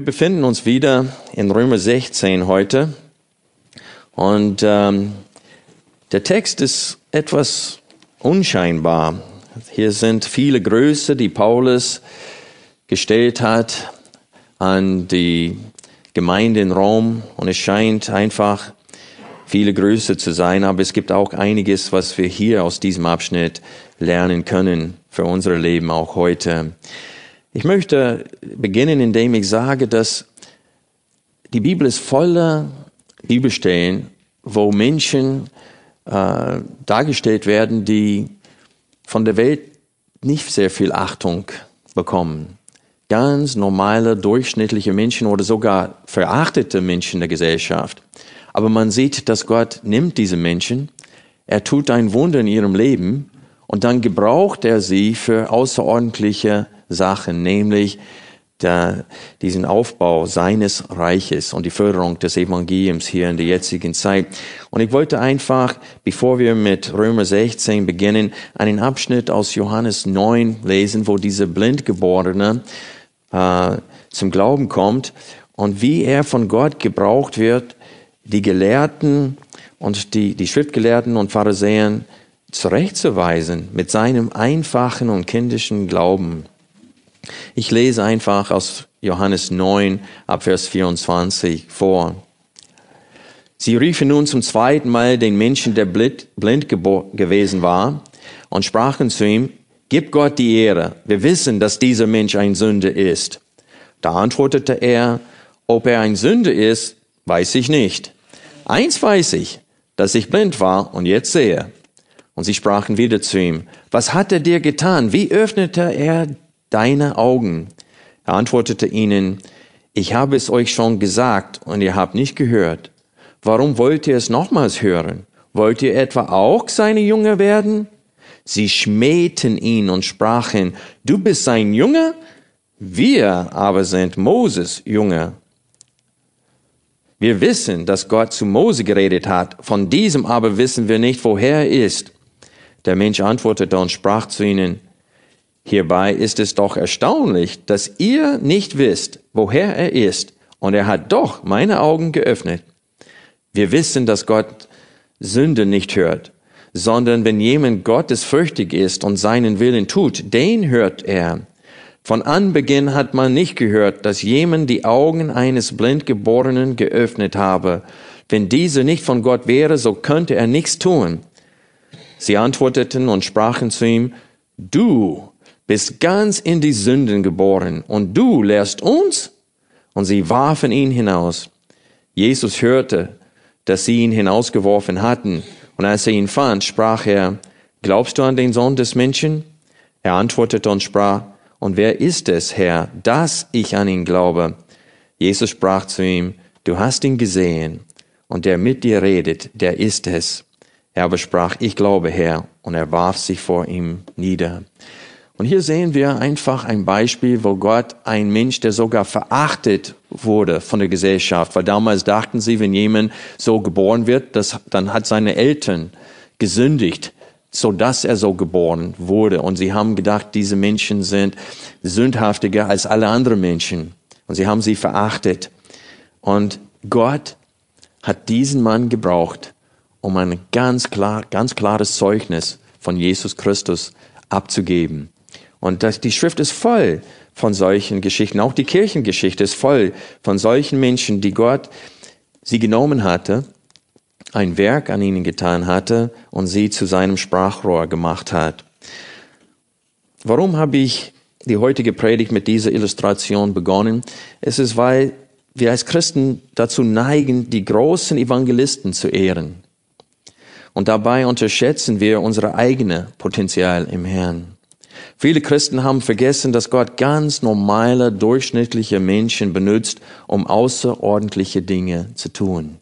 Wir befinden uns wieder in Römer 16 heute und ähm, der Text ist etwas unscheinbar. Hier sind viele Größe, die Paulus gestellt hat an die Gemeinde in Rom und es scheint einfach viele Größe zu sein, aber es gibt auch einiges, was wir hier aus diesem Abschnitt lernen können für unser Leben auch heute. Ich möchte beginnen, indem ich sage, dass die Bibel ist voller Bibelstellen, wo Menschen äh, dargestellt werden, die von der Welt nicht sehr viel Achtung bekommen. Ganz normale, durchschnittliche Menschen oder sogar verachtete Menschen der Gesellschaft. Aber man sieht, dass Gott nimmt diese Menschen, er tut ein Wunder in ihrem Leben und dann gebraucht er sie für außerordentliche Sachen, nämlich der, diesen Aufbau seines Reiches und die Förderung des Evangeliums hier in der jetzigen Zeit. Und ich wollte einfach, bevor wir mit Römer 16 beginnen, einen Abschnitt aus Johannes 9 lesen, wo dieser Blindgeborene äh, zum Glauben kommt und wie er von Gott gebraucht wird, die Gelehrten und die, die Schriftgelehrten und Pharisäern zurechtzuweisen mit seinem einfachen und kindischen Glauben. Ich lese einfach aus Johannes 9 ab Vers 24 vor. Sie riefen nun zum zweiten Mal den Menschen, der blind, blind gewesen war, und sprachen zu ihm, Gib Gott die Ehre. Wir wissen, dass dieser Mensch ein Sünder ist. Da antwortete er, ob er ein Sünder ist, weiß ich nicht. Eins weiß ich, dass ich blind war und jetzt sehe. Und sie sprachen wieder zu ihm, was hat er dir getan? Wie öffnete er deine Augen? Er antwortete ihnen, ich habe es euch schon gesagt und ihr habt nicht gehört. Warum wollt ihr es nochmals hören? Wollt ihr etwa auch seine Jünger werden? Sie schmähten ihn und sprachen, du bist sein Junge? Wir aber sind Moses Junge. Wir wissen, dass Gott zu Mose geredet hat, von diesem aber wissen wir nicht, woher er ist. Der Mensch antwortete und sprach zu ihnen, Hierbei ist es doch erstaunlich, dass ihr nicht wisst, woher er ist, und er hat doch meine Augen geöffnet. Wir wissen, dass Gott Sünde nicht hört, sondern wenn jemand gottesfürchtig ist und seinen Willen tut, den hört er. Von Anbeginn hat man nicht gehört, dass jemand die Augen eines Blindgeborenen geöffnet habe. Wenn diese nicht von Gott wäre, so könnte er nichts tun. Sie antworteten und sprachen zu ihm, du bist ganz in die Sünden geboren und du lehrst uns? Und sie warfen ihn hinaus. Jesus hörte, dass sie ihn hinausgeworfen hatten. Und als er ihn fand, sprach er, Glaubst du an den Sohn des Menschen? Er antwortete und sprach, Und wer ist es, Herr, dass ich an ihn glaube? Jesus sprach zu ihm, Du hast ihn gesehen, und der mit dir redet, der ist es. Er aber sprach, Ich glaube, Herr, und er warf sich vor ihm nieder. Und hier sehen wir einfach ein Beispiel, wo Gott ein Mensch, der sogar verachtet wurde von der Gesellschaft, weil damals dachten sie, wenn jemand so geboren wird, das, dann hat seine Eltern gesündigt, so dass er so geboren wurde. Und sie haben gedacht, diese Menschen sind sündhaftiger als alle anderen Menschen. Und sie haben sie verachtet. Und Gott hat diesen Mann gebraucht, um ein ganz klar, ganz klares Zeugnis von Jesus Christus abzugeben. Und das, die Schrift ist voll von solchen Geschichten. Auch die Kirchengeschichte ist voll von solchen Menschen, die Gott sie genommen hatte, ein Werk an ihnen getan hatte und sie zu seinem Sprachrohr gemacht hat. Warum habe ich die heutige Predigt mit dieser Illustration begonnen? Es ist, weil wir als Christen dazu neigen, die großen Evangelisten zu ehren. Und dabei unterschätzen wir unsere eigene Potenzial im Herrn. Viele Christen haben vergessen, dass Gott ganz normale, durchschnittliche Menschen benutzt, um außerordentliche Dinge zu tun.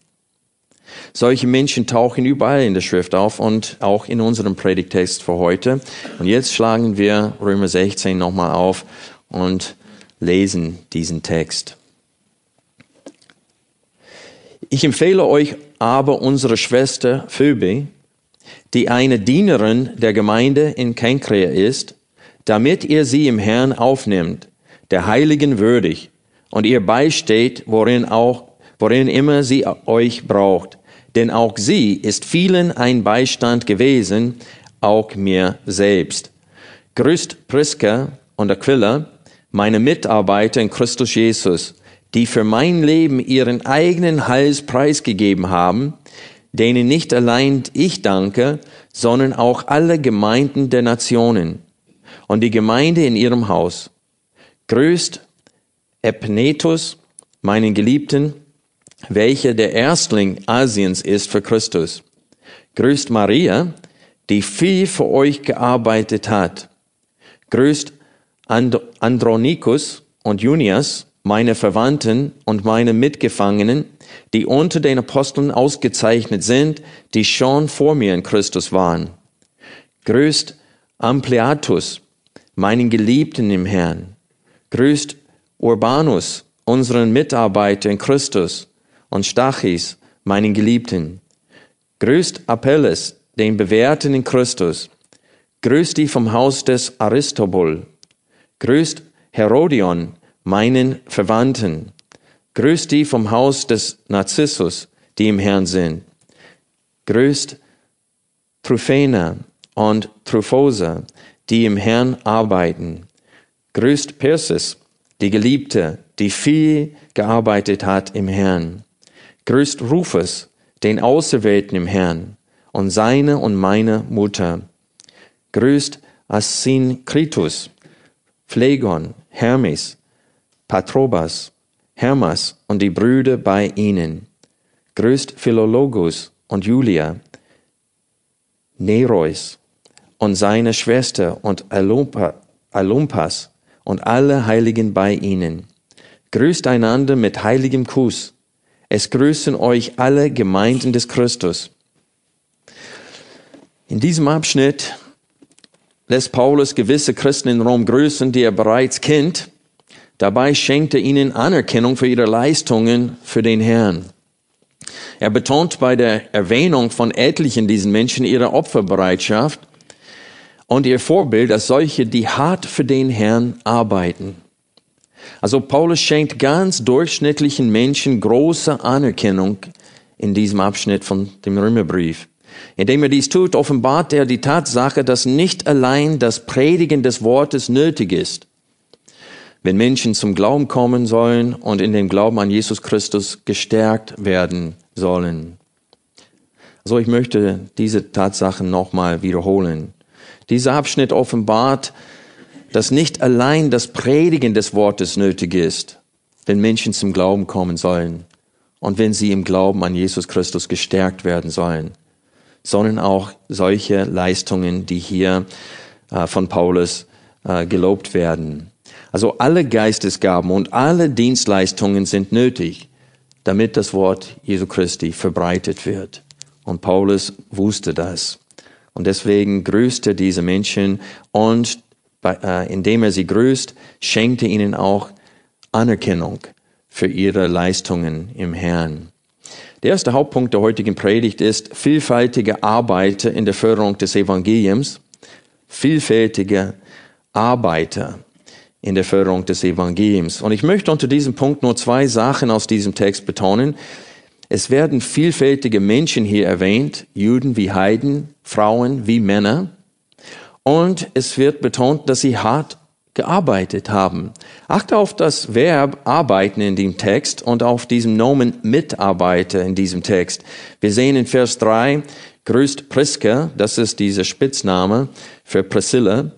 Solche Menschen tauchen überall in der Schrift auf und auch in unserem Predigtext für heute. Und jetzt schlagen wir Römer 16 nochmal auf und lesen diesen Text. Ich empfehle euch aber unsere Schwester Phoebe, die eine Dienerin der Gemeinde in Kenkrea ist, damit ihr sie im Herrn aufnimmt, der Heiligen würdig, und ihr beisteht, worin auch, worin immer sie euch braucht. Denn auch sie ist vielen ein Beistand gewesen, auch mir selbst. Grüßt Priska und Aquila, meine Mitarbeiter in Christus Jesus, die für mein Leben ihren eigenen Hals preisgegeben haben, denen nicht allein ich danke, sondern auch alle Gemeinden der Nationen und die Gemeinde in ihrem Haus. Grüßt Epnetus, meinen Geliebten, welcher der Erstling Asiens ist für Christus. Grüßt Maria, die viel für euch gearbeitet hat. Grüßt And Andronikus und Junias, meine Verwandten und meine Mitgefangenen, die unter den Aposteln ausgezeichnet sind, die schon vor mir in Christus waren. Grüßt Ampliatus, meinen Geliebten im Herrn. Grüßt Urbanus, unseren Mitarbeiter in Christus, und Stachis, meinen Geliebten. Grüßt Apelles, den Bewährten in Christus. Grüßt die vom Haus des Aristobul. Grüßt Herodion, meinen Verwandten. Grüßt die vom Haus des Narzissus, die im Herrn sind. Grüßt Truphena und Truphosa, die im Herrn arbeiten. Grüßt Persis, die Geliebte, die viel gearbeitet hat im Herrn. Grüßt Rufus, den Auserwählten im Herrn, und seine und meine Mutter. Grüßt Asynkritus, Phlegon, Hermes, Patrobas, Hermas und die Brüder bei ihnen. Grüßt Philologus und Julia, Nereus und seine Schwester und Alumpas und alle Heiligen bei ihnen. Grüßt einander mit heiligem Kuss. Es grüßen euch alle Gemeinden des Christus. In diesem Abschnitt lässt Paulus gewisse Christen in Rom grüßen, die er bereits kennt. Dabei schenkt er ihnen Anerkennung für ihre Leistungen für den Herrn. Er betont bei der Erwähnung von etlichen diesen Menschen ihre Opferbereitschaft und ihr Vorbild als solche, die hart für den Herrn arbeiten. Also Paulus schenkt ganz durchschnittlichen Menschen große Anerkennung in diesem Abschnitt von dem Römerbrief. Indem er dies tut, offenbart er die Tatsache, dass nicht allein das Predigen des Wortes nötig ist, wenn Menschen zum Glauben kommen sollen und in dem Glauben an Jesus Christus gestärkt werden sollen. Also ich möchte diese Tatsachen nochmal wiederholen. Dieser Abschnitt offenbart, dass nicht allein das Predigen des Wortes nötig ist, wenn Menschen zum Glauben kommen sollen und wenn sie im Glauben an Jesus Christus gestärkt werden sollen, sondern auch solche Leistungen, die hier äh, von Paulus äh, gelobt werden. Also alle Geistesgaben und alle Dienstleistungen sind nötig, damit das Wort Jesu Christi verbreitet wird. Und Paulus wusste das. Und deswegen grüßte diese Menschen und äh, indem er sie grüßt, schenkt er ihnen auch Anerkennung für ihre Leistungen im Herrn. Der erste Hauptpunkt der heutigen Predigt ist vielfältige Arbeiter in der Förderung des Evangeliums. Vielfältige Arbeiter in der Förderung des Evangeliums. Und ich möchte unter diesem Punkt nur zwei Sachen aus diesem Text betonen. Es werden vielfältige Menschen hier erwähnt, Juden wie Heiden, Frauen wie Männer. Und es wird betont, dass sie hart gearbeitet haben. Achte auf das Verb arbeiten in dem Text und auf diesem Nomen Mitarbeiter in diesem Text. Wir sehen in Vers 3, grüßt Priska, das ist dieser Spitzname für Priscilla,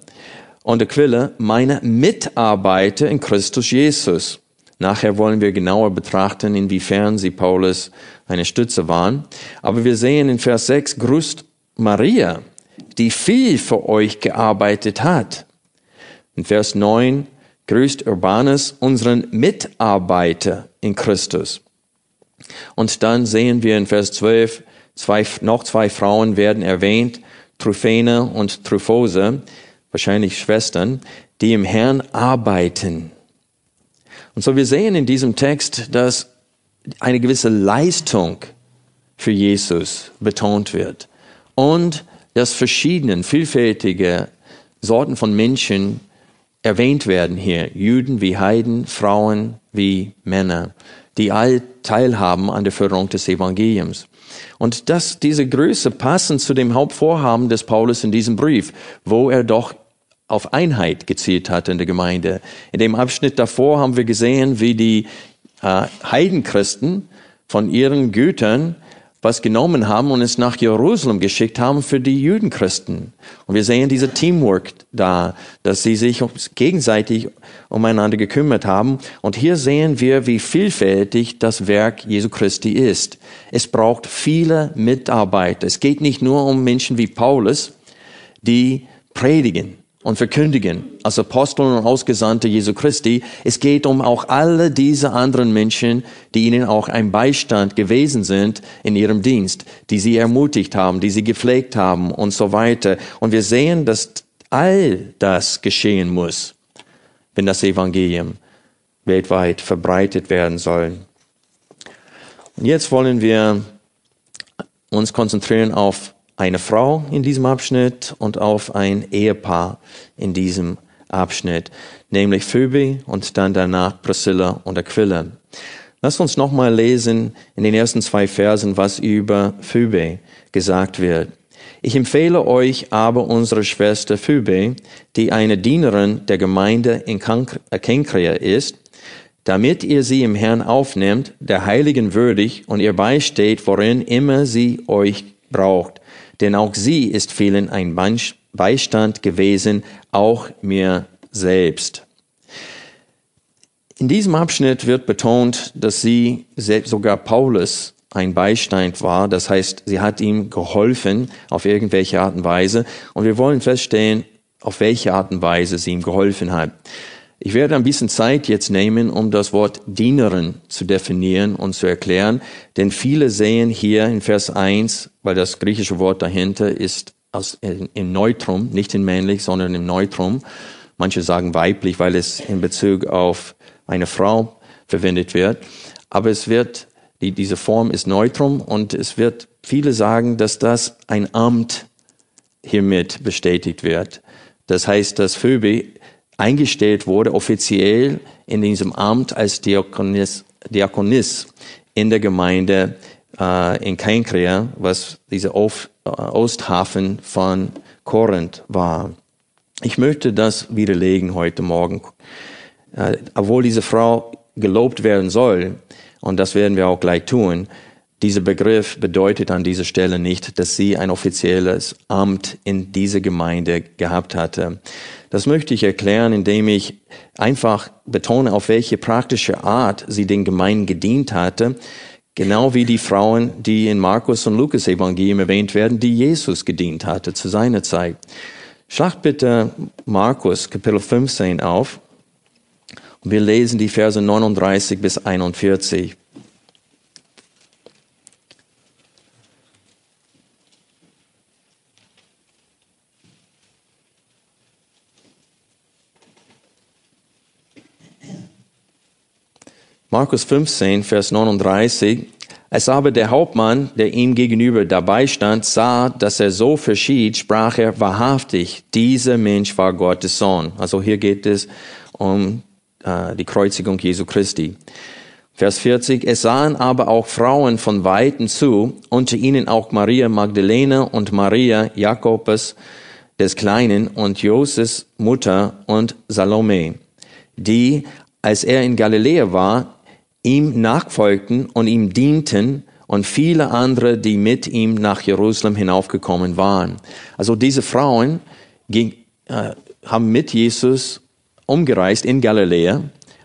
und Aquila, meine Mitarbeiter in Christus Jesus. Nachher wollen wir genauer betrachten, inwiefern sie Paulus eine Stütze waren. Aber wir sehen in Vers 6, grüßt Maria, die viel für euch gearbeitet hat. In Vers 9 grüßt Urbanus unseren Mitarbeiter in Christus. Und dann sehen wir in Vers 12, zwei, noch zwei Frauen werden erwähnt, Tryphene und Tryphose, wahrscheinlich Schwestern, die im Herrn arbeiten. Und so wir sehen in diesem Text, dass eine gewisse Leistung für Jesus betont wird und dass verschiedene, vielfältige Sorten von Menschen erwähnt werden hier. Juden wie Heiden, Frauen wie Männer, die all teilhaben an der Förderung des Evangeliums. Und dass diese Größe passen zu dem Hauptvorhaben des Paulus in diesem Brief, wo er doch auf Einheit gezielt hat in der Gemeinde. In dem Abschnitt davor haben wir gesehen, wie die äh, Heidenchristen von ihren Gütern was genommen haben und es nach Jerusalem geschickt haben für die Judenchristen. Und wir sehen diese Teamwork da, dass sie sich gegenseitig umeinander gekümmert haben. Und hier sehen wir, wie vielfältig das Werk Jesu Christi ist. Es braucht viele Mitarbeiter. Es geht nicht nur um Menschen wie Paulus, die predigen und verkündigen als Apostel und Ausgesandte Jesu Christi. Es geht um auch alle diese anderen Menschen, die ihnen auch ein Beistand gewesen sind in ihrem Dienst, die sie ermutigt haben, die sie gepflegt haben und so weiter. Und wir sehen, dass all das geschehen muss, wenn das Evangelium weltweit verbreitet werden soll. Und jetzt wollen wir uns konzentrieren auf eine Frau in diesem Abschnitt und auf ein Ehepaar in diesem Abschnitt, nämlich Phoebe und dann danach Priscilla und Aquila. Lass uns nochmal lesen in den ersten zwei Versen, was über Phoebe gesagt wird. Ich empfehle euch aber unsere Schwester Phoebe, die eine Dienerin der Gemeinde in Kenkrea ist, damit ihr sie im Herrn aufnehmt, der Heiligen würdig und ihr beisteht, worin immer sie euch braucht denn auch sie ist vielen ein Beistand gewesen, auch mir selbst. In diesem Abschnitt wird betont, dass sie selbst sogar Paulus ein Beistand war. Das heißt, sie hat ihm geholfen auf irgendwelche Art und Weise. Und wir wollen feststellen, auf welche Art und Weise sie ihm geholfen hat. Ich werde ein bisschen Zeit jetzt nehmen, um das Wort Dienerin zu definieren und zu erklären, denn viele sehen hier in Vers 1, weil das griechische Wort dahinter ist aus, im Neutrum, nicht in männlich, sondern im Neutrum. Manche sagen weiblich, weil es in Bezug auf eine Frau verwendet wird. Aber es wird, die, diese Form ist Neutrum und es wird viele sagen, dass das ein Amt hiermit bestätigt wird. Das heißt, dass Phoebe eingestellt wurde, offiziell in diesem Amt als Diakonis, Diakonis in der Gemeinde äh, in Keinkrea, was dieser äh, Osthafen von Korinth war. Ich möchte das widerlegen heute Morgen. Äh, obwohl diese Frau gelobt werden soll, und das werden wir auch gleich tun, dieser Begriff bedeutet an dieser Stelle nicht, dass sie ein offizielles Amt in dieser Gemeinde gehabt hatte. Das möchte ich erklären, indem ich einfach betone, auf welche praktische Art sie den Gemeinden gedient hatte, genau wie die Frauen, die in Markus und Lukas Evangelium erwähnt werden, die Jesus gedient hatte zu seiner Zeit. Schlag bitte Markus Kapitel 15 auf wir lesen die Verse 39 bis 41. Markus 15, Vers 39. Als aber der Hauptmann, der ihm gegenüber dabei stand, sah, dass er so verschied, sprach er wahrhaftig, dieser Mensch war Gottes Sohn. Also hier geht es um äh, die Kreuzigung Jesu Christi. Vers 40. Es sahen aber auch Frauen von Weitem zu, unter ihnen auch Maria Magdalene und Maria Jakobus des Kleinen und Joses Mutter und Salome, die, als er in Galiläa war, ihm nachfolgten und ihm dienten und viele andere, die mit ihm nach Jerusalem hinaufgekommen waren. Also diese Frauen ging, äh, haben mit Jesus umgereist in Galiläa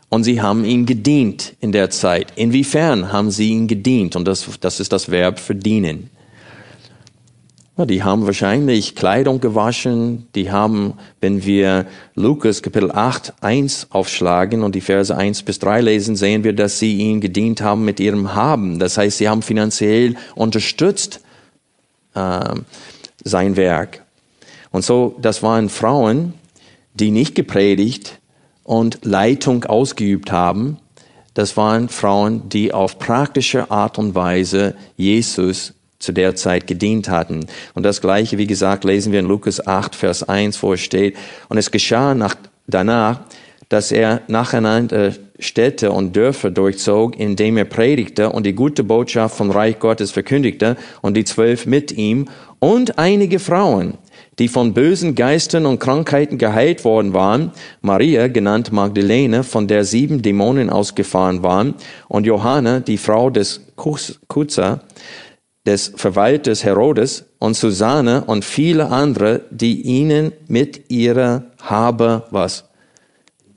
und sie haben ihm gedient in der Zeit. Inwiefern haben sie ihn gedient? Und das, das ist das Verb für dienen. Ja, die haben wahrscheinlich Kleidung gewaschen, die haben, wenn wir Lukas Kapitel 8, 1 aufschlagen und die Verse 1 bis 3 lesen, sehen wir, dass sie ihnen gedient haben mit ihrem Haben. Das heißt, sie haben finanziell unterstützt äh, sein Werk. Und so, das waren Frauen, die nicht gepredigt und Leitung ausgeübt haben. Das waren Frauen, die auf praktische Art und Weise Jesus zu der Zeit gedient hatten. Und das Gleiche, wie gesagt, lesen wir in Lukas 8, Vers 1, wo es steht, und es geschah nach, danach, dass er nacheinander Städte und Dörfer durchzog, indem er predigte und die gute Botschaft vom Reich Gottes verkündigte und die zwölf mit ihm und einige Frauen, die von bösen Geistern und Krankheiten geheilt worden waren, Maria, genannt Magdalene, von der sieben Dämonen ausgefahren waren, und Johanna, die Frau des Kutzer, des Verwalters Herodes und Susanne und viele andere, die ihnen mit ihrer Habe was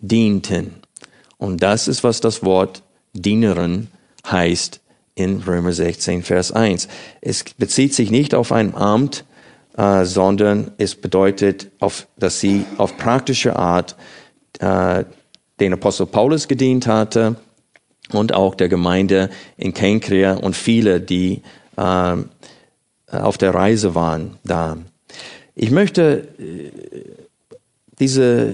dienten. Und das ist, was das Wort Dienerin heißt in Römer 16, Vers 1. Es bezieht sich nicht auf ein Amt, äh, sondern es bedeutet, auf, dass sie auf praktische Art äh, den Apostel Paulus gedient hatte und auch der Gemeinde in Kenkrea und viele, die äh, auf der Reise waren da. Ich möchte äh, diese,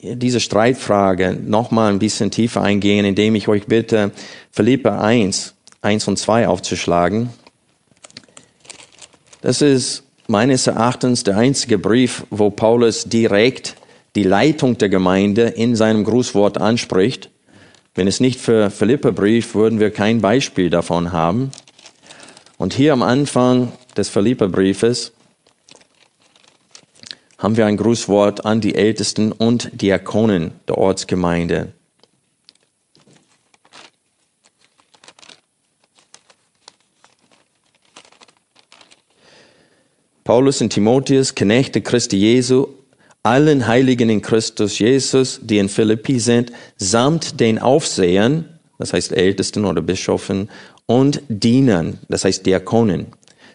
diese Streitfrage noch mal ein bisschen tiefer eingehen, indem ich euch bitte, Philippe 1, 1 und 2 aufzuschlagen. Das ist meines Erachtens der einzige Brief, wo Paulus direkt die Leitung der Gemeinde in seinem Grußwort anspricht. Wenn es nicht für Philippe Brief, würden wir kein Beispiel davon haben. Und hier am Anfang des Philipperbriefes haben wir ein Grußwort an die Ältesten und Diakonen der Ortsgemeinde. Paulus und Timotheus, Knechte Christi Jesu, allen Heiligen in Christus Jesus, die in Philippi sind, samt den Aufsehern, das heißt Ältesten oder Bischöfen und Dienern, das heißt Diakonen.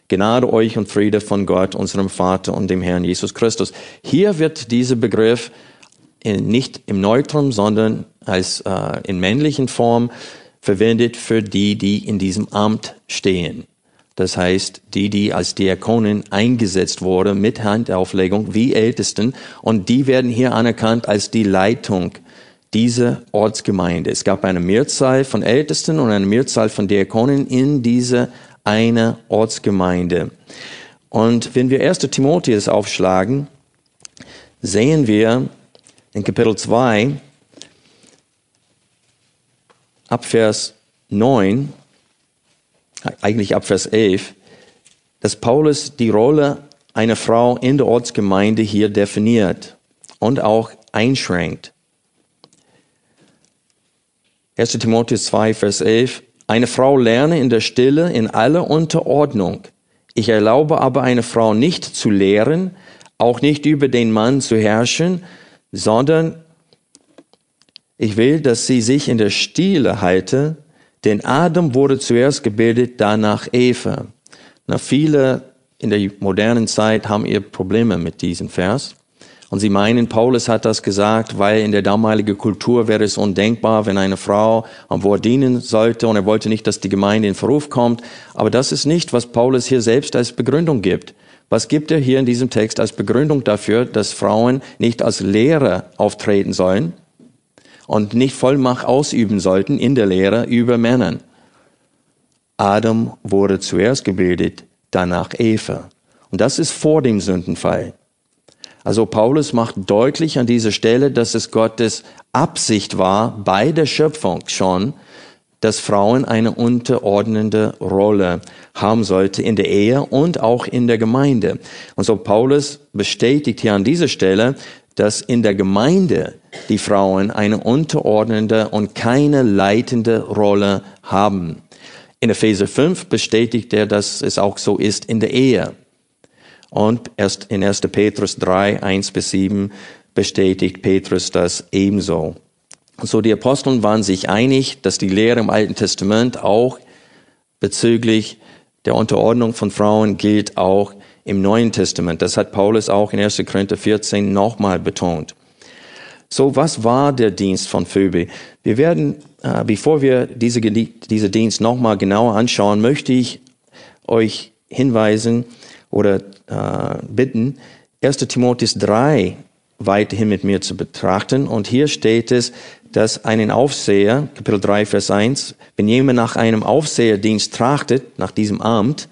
Gnade euch und Friede von Gott, unserem Vater und dem Herrn Jesus Christus. Hier wird dieser Begriff nicht im Neutrum, sondern als äh, in männlichen Form verwendet für die, die in diesem Amt stehen. Das heißt, die, die als Diakonen eingesetzt wurden mit Handauflegung wie Ältesten und die werden hier anerkannt als die Leitung diese Ortsgemeinde. Es gab eine Mehrzahl von Ältesten und eine Mehrzahl von Diakonen in diese eine Ortsgemeinde. Und wenn wir 1. Timotheus aufschlagen, sehen wir in Kapitel 2 ab Vers 9, eigentlich ab Vers 11, dass Paulus die Rolle einer Frau in der Ortsgemeinde hier definiert und auch einschränkt. 1. Timotheus 2, Vers 11. Eine Frau lerne in der Stille in aller Unterordnung. Ich erlaube aber eine Frau nicht zu lehren, auch nicht über den Mann zu herrschen, sondern ich will, dass sie sich in der Stille halte, denn Adam wurde zuerst gebildet, danach Eva. Na, viele in der modernen Zeit haben ihr Probleme mit diesem Vers. Und sie meinen, Paulus hat das gesagt, weil in der damaligen Kultur wäre es undenkbar, wenn eine Frau am Wort dienen sollte und er wollte nicht, dass die Gemeinde in Verruf kommt. Aber das ist nicht, was Paulus hier selbst als Begründung gibt. Was gibt er hier in diesem Text als Begründung dafür, dass Frauen nicht als Lehrer auftreten sollen und nicht Vollmacht ausüben sollten in der Lehre über Männern? Adam wurde zuerst gebildet, danach Eva. Und das ist vor dem Sündenfall. Also Paulus macht deutlich an dieser Stelle, dass es Gottes Absicht war, bei der Schöpfung schon, dass Frauen eine unterordnende Rolle haben sollte in der Ehe und auch in der Gemeinde. Und so Paulus bestätigt hier an dieser Stelle, dass in der Gemeinde die Frauen eine unterordnende und keine leitende Rolle haben. In Epheser 5 bestätigt er, dass es auch so ist in der Ehe. Und erst in 1. Petrus 3, 1 bis 7 bestätigt Petrus das ebenso. So, die Aposteln waren sich einig, dass die Lehre im Alten Testament auch bezüglich der Unterordnung von Frauen gilt auch im Neuen Testament. Das hat Paulus auch in 1. Korinther 14 nochmal betont. So, was war der Dienst von Phoebe? Wir werden, äh, bevor wir diese, diese Dienst nochmal genauer anschauen, möchte ich euch hinweisen oder äh, bitten, 1. Timotheus 3 weiterhin mit mir zu betrachten. Und hier steht es, dass einen Aufseher, Kapitel 3, Vers 1, wenn jemand nach einem Aufseherdienst trachtet, nach diesem Amt,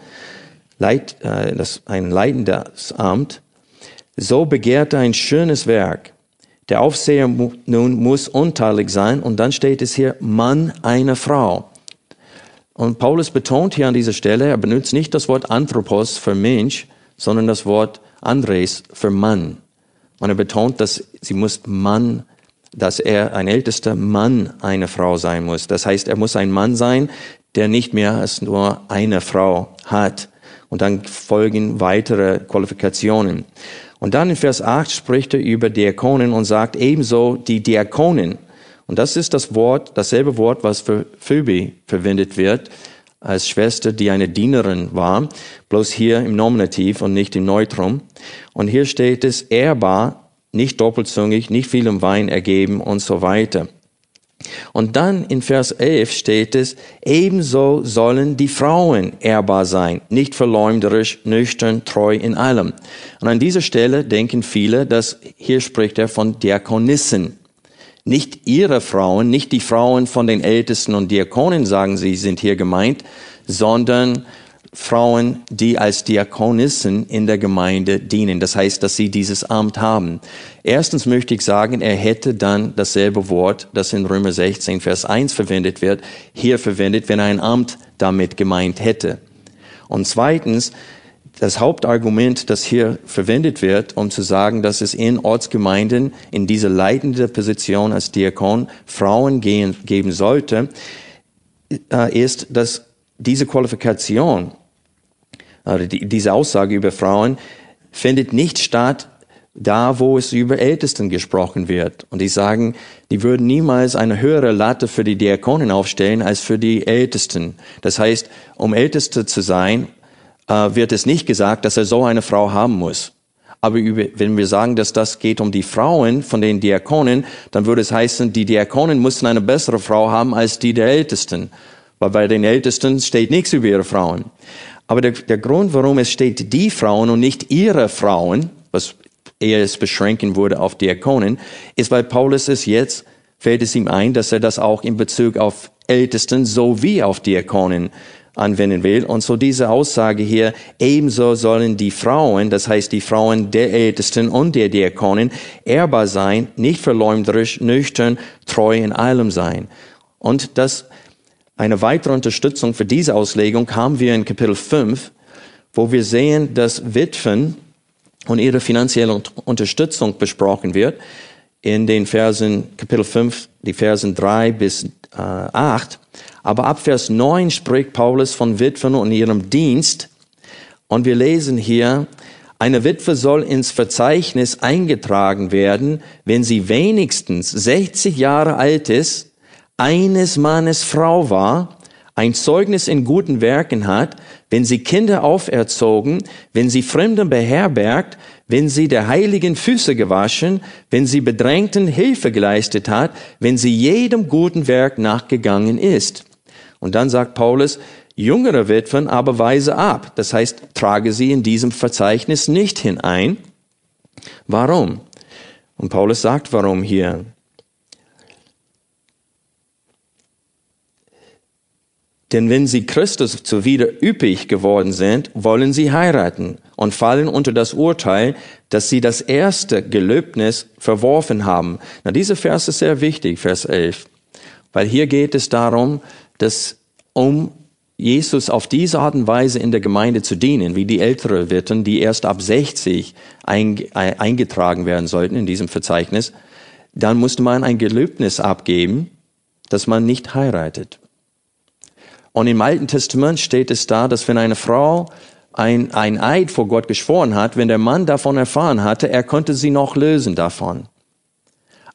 Leit, äh, das, ein leitendes Amt, so begehrt er ein schönes Werk. Der Aufseher nun muss unteilig sein und dann steht es hier Mann einer Frau. Und Paulus betont hier an dieser Stelle, er benutzt nicht das Wort Anthropos für Mensch, sondern das Wort Andres für Mann. Er betont, dass sie muss Mann, dass er ein ältester Mann einer Frau sein muss. Das heißt, er muss ein Mann sein, der nicht mehr als nur eine Frau hat. Und dann folgen weitere Qualifikationen. Und dann in Vers 8 spricht er über Diakonen und sagt ebenso die Diakonen. Und das ist das Wort, dasselbe Wort, was für Phoebe verwendet wird, als Schwester, die eine Dienerin war, bloß hier im Nominativ und nicht im Neutrum. Und hier steht es ehrbar, nicht doppelzüngig, nicht viel im Wein ergeben und so weiter. Und dann in Vers 11 steht es, ebenso sollen die Frauen ehrbar sein, nicht verleumderisch, nüchtern, treu in allem. Und an dieser Stelle denken viele, dass hier spricht er von Diakonissen. Nicht ihre Frauen, nicht die Frauen von den Ältesten und Diakonen, sagen sie, sind hier gemeint, sondern Frauen, die als Diakonissen in der Gemeinde dienen. Das heißt, dass sie dieses Amt haben. Erstens möchte ich sagen, er hätte dann dasselbe Wort, das in Römer 16, Vers 1 verwendet wird, hier verwendet, wenn er ein Amt damit gemeint hätte. Und zweitens, das Hauptargument, das hier verwendet wird, um zu sagen, dass es in Ortsgemeinden in diese leitende Position als Diakon Frauen gehen, geben sollte, äh, ist, dass diese Qualifikation, also die, diese Aussage über Frauen findet nicht statt da, wo es über Ältesten gesprochen wird. Und die sagen, die würden niemals eine höhere Latte für die Diakonen aufstellen als für die Ältesten. Das heißt, um Älteste zu sein, wird es nicht gesagt, dass er so eine Frau haben muss. Aber über, wenn wir sagen, dass das geht um die Frauen von den Diakonen, dann würde es heißen, die Diakonen mussten eine bessere Frau haben als die der Ältesten. Weil bei den Ältesten steht nichts über ihre Frauen. Aber der, der Grund, warum es steht die Frauen und nicht ihre Frauen, was eher es beschränken würde auf Diakonen, ist, weil Paulus es jetzt, fällt es ihm ein, dass er das auch in Bezug auf Ältesten sowie auf Diakonen anwenden will. Und so diese Aussage hier, ebenso sollen die Frauen, das heißt die Frauen der Ältesten und der Diakonen, ehrbar sein, nicht verleumderisch, nüchtern, treu in allem sein. Und das, eine weitere Unterstützung für diese Auslegung haben wir in Kapitel 5, wo wir sehen, dass Witwen und ihre finanzielle Unterstützung besprochen wird. In den Versen, Kapitel 5, die Versen 3 bis äh, 8. Aber ab Vers 9 spricht Paulus von Witwen und ihrem Dienst. Und wir lesen hier, eine Witwe soll ins Verzeichnis eingetragen werden, wenn sie wenigstens 60 Jahre alt ist, eines Mannes Frau war, ein Zeugnis in guten Werken hat, wenn sie Kinder auferzogen, wenn sie Fremde beherbergt, wenn sie der Heiligen Füße gewaschen, wenn sie Bedrängten Hilfe geleistet hat, wenn sie jedem guten Werk nachgegangen ist. Und dann sagt Paulus, jüngere Witwen aber weise ab. Das heißt, trage sie in diesem Verzeichnis nicht hinein. Warum? Und Paulus sagt, warum hier. Denn wenn sie Christus zuwider üppig geworden sind, wollen sie heiraten und fallen unter das Urteil, dass sie das erste Gelöbnis verworfen haben. Na, dieser Vers ist sehr wichtig, Vers 11. Weil hier geht es darum, dass um Jesus auf diese Art und Weise in der Gemeinde zu dienen, wie die ältere Witwen, die erst ab 60 eingetragen werden sollten in diesem Verzeichnis, dann musste man ein Gelöbnis abgeben, dass man nicht heiratet. Und im Alten Testament steht es da, dass wenn eine Frau ein, ein Eid vor Gott geschworen hat, wenn der Mann davon erfahren hatte, er konnte sie noch lösen davon.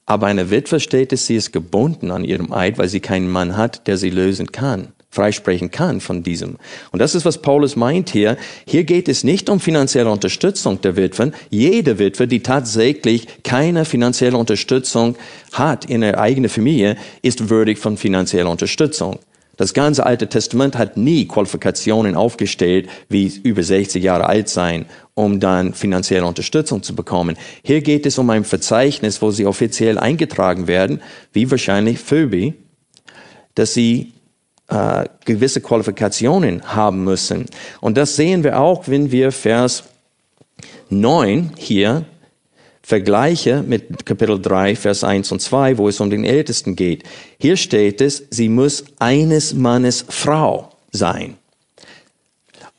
Aber eine Witwe steht es, sie ist gebunden an ihrem Eid, weil sie keinen Mann hat, der sie lösen kann freisprechen kann von diesem. Und das ist, was Paulus meint hier. Hier geht es nicht um finanzielle Unterstützung der Witwen. Jede Witwe, die tatsächlich keine finanzielle Unterstützung hat in ihrer eigenen Familie, ist würdig von finanzieller Unterstützung. Das ganze Alte Testament hat nie Qualifikationen aufgestellt, wie über 60 Jahre alt sein, um dann finanzielle Unterstützung zu bekommen. Hier geht es um ein Verzeichnis, wo sie offiziell eingetragen werden, wie wahrscheinlich Phoebe, dass sie äh, gewisse Qualifikationen haben müssen. Und das sehen wir auch, wenn wir Vers 9 hier vergleiche mit Kapitel 3, Vers 1 und 2, wo es um den Ältesten geht. Hier steht es, sie muss eines Mannes Frau sein.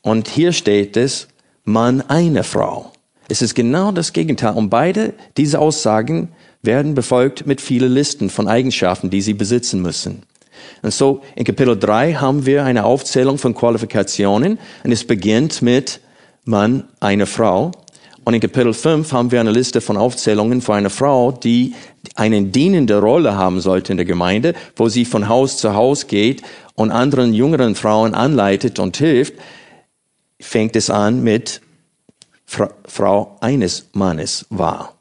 Und hier steht es, Mann eine Frau. Es ist genau das Gegenteil. Und beide diese Aussagen werden befolgt mit vielen Listen von Eigenschaften, die sie besitzen müssen. Und so in Kapitel 3 haben wir eine Aufzählung von Qualifikationen und es beginnt mit Mann, eine Frau. Und in Kapitel 5 haben wir eine Liste von Aufzählungen für eine Frau, die eine dienende Rolle haben sollte in der Gemeinde, wo sie von Haus zu Haus geht und anderen jüngeren Frauen anleitet und hilft, fängt es an mit Fra Frau eines Mannes war.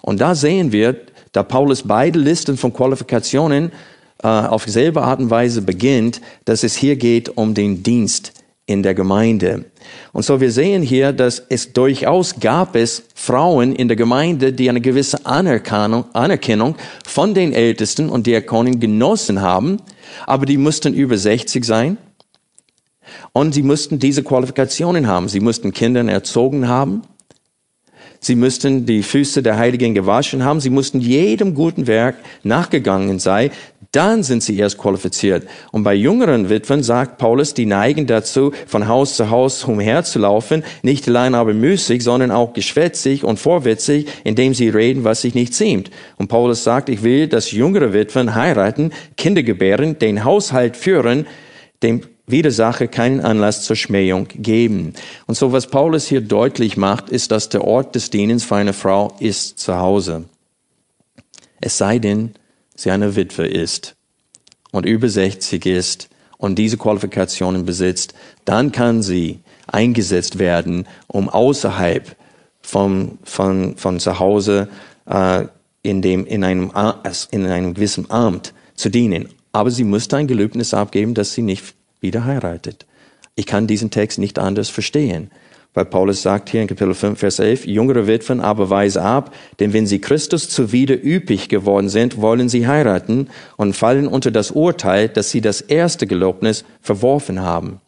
Und da sehen wir, da Paulus beide Listen von Qualifikationen äh, auf dieselbe Art und Weise beginnt, dass es hier geht um den Dienst in der Gemeinde. Und so wir sehen hier, dass es durchaus gab es Frauen in der Gemeinde, die eine gewisse Anerkennung, Anerkennung von den Ältesten und Diakonen genossen haben, aber die mussten über 60 sein und sie mussten diese Qualifikationen haben. Sie mussten Kinder erzogen haben. Sie mussten die Füße der Heiligen gewaschen haben. Sie mussten jedem guten Werk nachgegangen sein, dann sind sie erst qualifiziert. Und bei jüngeren Witwen sagt Paulus, die neigen dazu, von Haus zu Haus umherzulaufen, nicht allein aber müßig, sondern auch geschwätzig und vorwitzig, indem sie reden, was sich nicht ziemt. Und Paulus sagt, ich will, dass jüngere Witwen heiraten, Kinder gebären, den Haushalt führen, dem Widersacher keinen Anlass zur Schmähung geben. Und so was Paulus hier deutlich macht, ist, dass der Ort des Dienens für eine Frau ist zu Hause. Es sei denn, sie eine Witwe ist und über 60 ist und diese Qualifikationen besitzt, dann kann sie eingesetzt werden, um außerhalb vom, von, von zu Hause äh, in, dem, in, einem, in einem gewissen Amt zu dienen. Aber sie muss ein Gelöbnis abgeben, dass sie nicht wieder heiratet. Ich kann diesen Text nicht anders verstehen. Weil Paulus sagt hier in Kapitel 5, Vers 11, jüngere Witwen aber weise ab, denn wenn sie Christus zuwider üppig geworden sind, wollen sie heiraten und fallen unter das Urteil, dass sie das erste Gelobnis verworfen haben.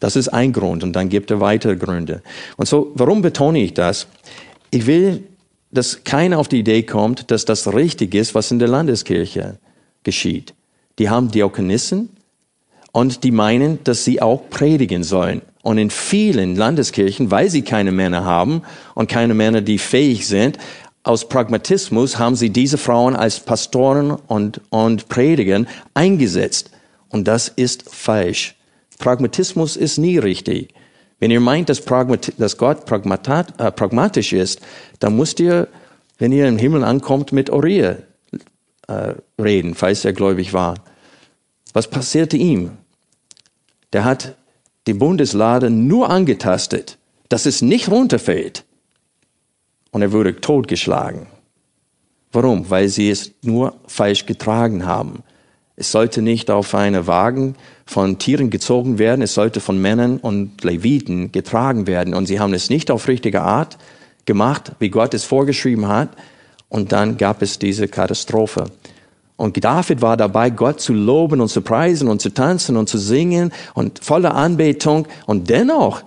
Das ist ein Grund und dann gibt er weitere Gründe. Und so, warum betone ich das? Ich will, dass keiner auf die Idee kommt, dass das richtig ist, was in der Landeskirche geschieht. Die haben Diakonissen und die meinen, dass sie auch predigen sollen. Und in vielen Landeskirchen, weil sie keine Männer haben und keine Männer, die fähig sind, aus Pragmatismus haben sie diese Frauen als Pastoren und, und Predigen eingesetzt. Und das ist falsch. Pragmatismus ist nie richtig. Wenn ihr meint, dass, Pragmat dass Gott äh, pragmatisch ist, dann müsst ihr, wenn ihr im Himmel ankommt, mit Uriah äh, reden, falls er gläubig war. Was passierte ihm? Der hat die Bundeslade nur angetastet, dass es nicht runterfällt. Und er wurde totgeschlagen. Warum? Weil sie es nur falsch getragen haben. Es sollte nicht auf eine Wagen von Tieren gezogen werden, es sollte von Männern und Leviten getragen werden. Und sie haben es nicht auf richtige Art gemacht, wie Gott es vorgeschrieben hat. Und dann gab es diese Katastrophe. Und David war dabei, Gott zu loben und zu preisen und zu tanzen und zu singen und voller Anbetung. Und dennoch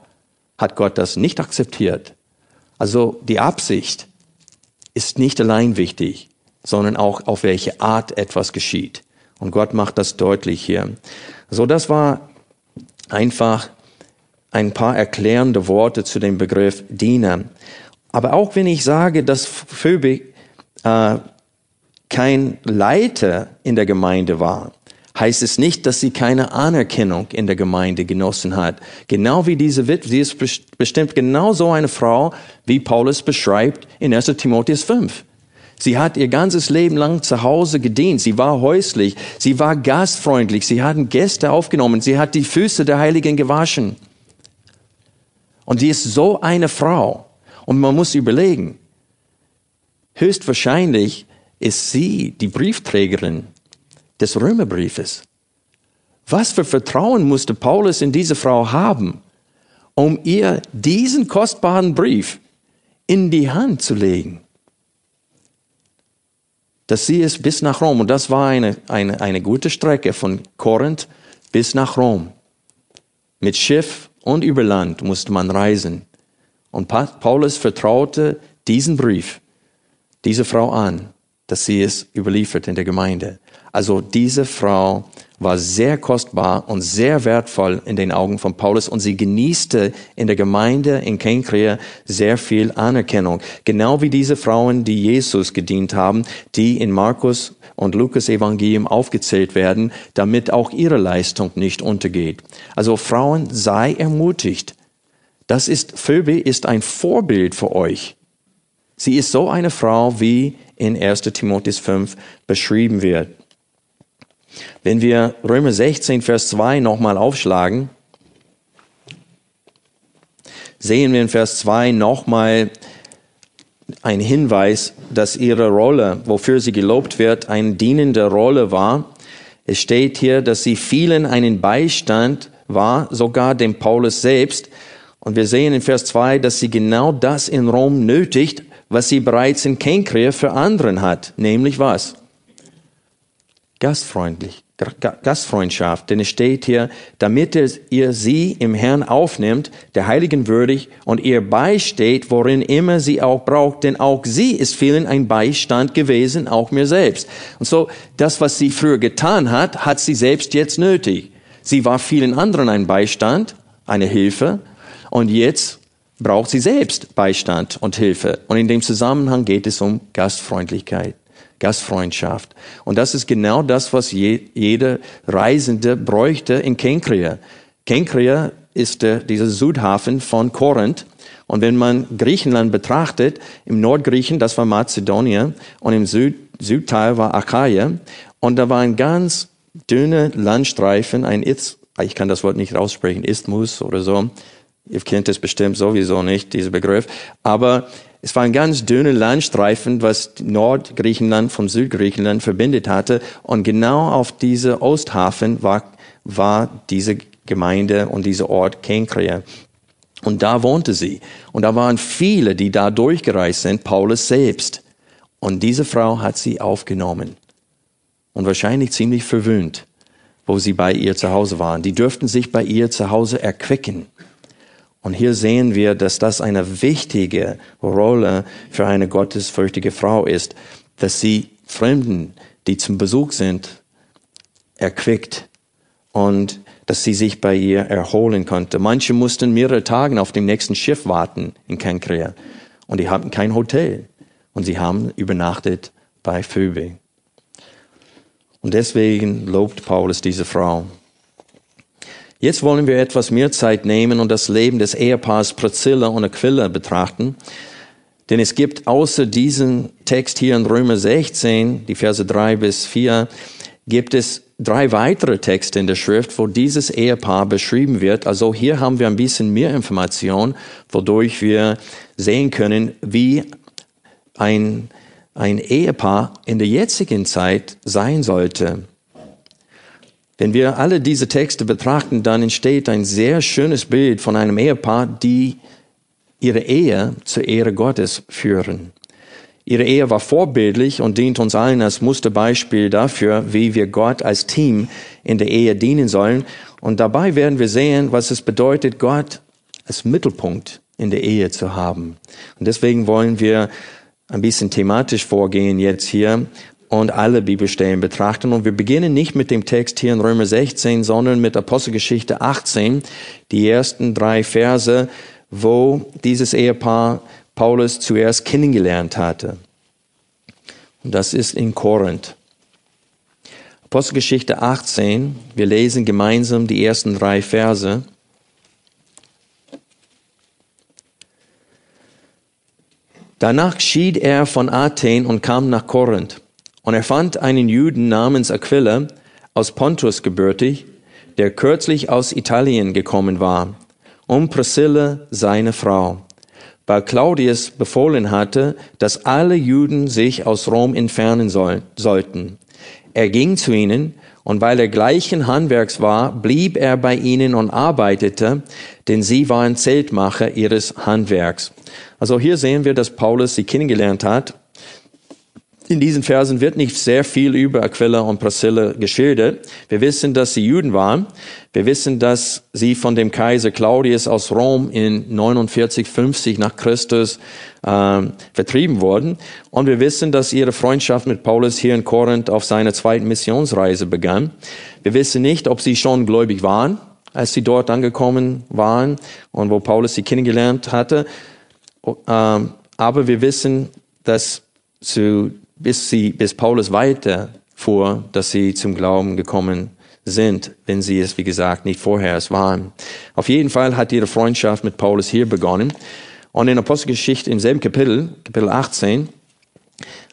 hat Gott das nicht akzeptiert. Also die Absicht ist nicht allein wichtig, sondern auch auf welche Art etwas geschieht. Und Gott macht das deutlich hier. So, das war einfach ein paar erklärende Worte zu dem Begriff Diener. Aber auch wenn ich sage, dass Phoebe äh, kein Leiter in der Gemeinde war, heißt es nicht, dass sie keine Anerkennung in der Gemeinde genossen hat. Genau wie diese Witwe, sie ist bestimmt genau so eine Frau, wie Paulus beschreibt in 1 Timotheus 5. Sie hat ihr ganzes Leben lang zu Hause gedient. Sie war häuslich. Sie war gastfreundlich. Sie hatten Gäste aufgenommen. Sie hat die Füße der Heiligen gewaschen. Und die ist so eine Frau. Und man muss überlegen, höchstwahrscheinlich ist sie die Briefträgerin des Römerbriefes. Was für Vertrauen musste Paulus in diese Frau haben, um ihr diesen kostbaren Brief in die Hand zu legen? dass sie es bis nach Rom, und das war eine, eine, eine gute Strecke von Korinth bis nach Rom. Mit Schiff und über Land musste man reisen. Und Paulus vertraute diesen Brief, diese Frau an, dass sie es überliefert in der Gemeinde. Also diese Frau war sehr kostbar und sehr wertvoll in den Augen von Paulus und sie genießte in der Gemeinde in Kenkrea sehr viel Anerkennung. Genau wie diese Frauen, die Jesus gedient haben, die in Markus und Lukas Evangelium aufgezählt werden, damit auch ihre Leistung nicht untergeht. Also Frauen, sei ermutigt. Das ist, Phoebe ist ein Vorbild für euch. Sie ist so eine Frau, wie in 1 Timotheus 5 beschrieben wird. Wenn wir Römer 16, Vers 2 nochmal aufschlagen, sehen wir in Vers 2 nochmal ein Hinweis, dass ihre Rolle, wofür sie gelobt wird, eine dienende Rolle war. Es steht hier, dass sie vielen einen Beistand war, sogar dem Paulus selbst. Und wir sehen in Vers 2, dass sie genau das in Rom nötigt, was sie bereits in Kenkrea für anderen hat. Nämlich was? Gastfreundlich, Gastfreundschaft, denn es steht hier, damit ihr sie im Herrn aufnimmt, der Heiligen würdig und ihr beisteht, worin immer sie auch braucht, denn auch sie ist vielen ein Beistand gewesen, auch mir selbst. Und so, das, was sie früher getan hat, hat sie selbst jetzt nötig. Sie war vielen anderen ein Beistand, eine Hilfe, und jetzt braucht sie selbst Beistand und Hilfe. Und in dem Zusammenhang geht es um Gastfreundlichkeit. Gastfreundschaft. Und das ist genau das, was je, jeder Reisende bräuchte in Kenkrea. Kenkrea ist der, dieser Südhafen von Korinth. Und wenn man Griechenland betrachtet, im Nordgriechen, das war Mazedonien, und im Süd, Südteil war Achaia. Und da war ein ganz dünner Landstreifen, ein Itz, ich kann das Wort nicht aussprechen, Isthmus oder so. Ihr kennt es bestimmt sowieso nicht, dieser Begriff. Aber es war ein ganz dünner Landstreifen, was Nordgriechenland vom Südgriechenland verbindet hatte. Und genau auf diese Osthafen war, war diese Gemeinde und dieser Ort Kenkrea. Und da wohnte sie. Und da waren viele, die da durchgereist sind, Paulus selbst. Und diese Frau hat sie aufgenommen. Und wahrscheinlich ziemlich verwöhnt, wo sie bei ihr zu Hause waren. Die dürften sich bei ihr zu Hause erquicken. Und hier sehen wir, dass das eine wichtige Rolle für eine gottesfürchtige Frau ist, dass sie Fremden, die zum Besuch sind, erquickt und dass sie sich bei ihr erholen konnte. Manche mussten mehrere Tage auf dem nächsten Schiff warten in Kenkrea und die hatten kein Hotel und sie haben übernachtet bei Phoebe. Und deswegen lobt Paulus diese Frau. Jetzt wollen wir etwas mehr Zeit nehmen und das Leben des Ehepaars Priscilla und Aquila betrachten. Denn es gibt außer diesem Text hier in Römer 16, die Verse 3 bis 4, gibt es drei weitere Texte in der Schrift, wo dieses Ehepaar beschrieben wird. Also hier haben wir ein bisschen mehr Information, wodurch wir sehen können, wie ein, ein Ehepaar in der jetzigen Zeit sein sollte. Wenn wir alle diese Texte betrachten, dann entsteht ein sehr schönes Bild von einem Ehepaar, die ihre Ehe zur Ehre Gottes führen. Ihre Ehe war vorbildlich und dient uns allen als Musterbeispiel dafür, wie wir Gott als Team in der Ehe dienen sollen. Und dabei werden wir sehen, was es bedeutet, Gott als Mittelpunkt in der Ehe zu haben. Und deswegen wollen wir ein bisschen thematisch vorgehen jetzt hier und alle Bibelstellen betrachten. Und wir beginnen nicht mit dem Text hier in Römer 16, sondern mit Apostelgeschichte 18, die ersten drei Verse, wo dieses Ehepaar Paulus zuerst kennengelernt hatte. Und das ist in Korinth. Apostelgeschichte 18, wir lesen gemeinsam die ersten drei Verse. Danach schied er von Athen und kam nach Korinth. Und er fand einen Juden namens Aquila, aus Pontus gebürtig, der kürzlich aus Italien gekommen war, und Priscilla seine Frau, weil Claudius befohlen hatte, dass alle Juden sich aus Rom entfernen soll, sollten. Er ging zu ihnen, und weil er gleichen Handwerks war, blieb er bei ihnen und arbeitete, denn sie waren Zeltmacher ihres Handwerks. Also hier sehen wir, dass Paulus sie kennengelernt hat in diesen Versen wird nicht sehr viel über Aquila und Priscilla geschildert. Wir wissen, dass sie Juden waren. Wir wissen, dass sie von dem Kaiser Claudius aus Rom in 49, 50 nach Christus äh, vertrieben wurden. Und wir wissen, dass ihre Freundschaft mit Paulus hier in Korinth auf seiner zweiten Missionsreise begann. Wir wissen nicht, ob sie schon gläubig waren, als sie dort angekommen waren und wo Paulus sie kennengelernt hatte. Ähm, aber wir wissen, dass zu bis sie, bis Paulus weiter vor, dass sie zum Glauben gekommen sind, wenn sie es, wie gesagt, nicht vorher es waren. Auf jeden Fall hat ihre Freundschaft mit Paulus hier begonnen. Und in Apostelgeschichte im selben Kapitel, Kapitel 18,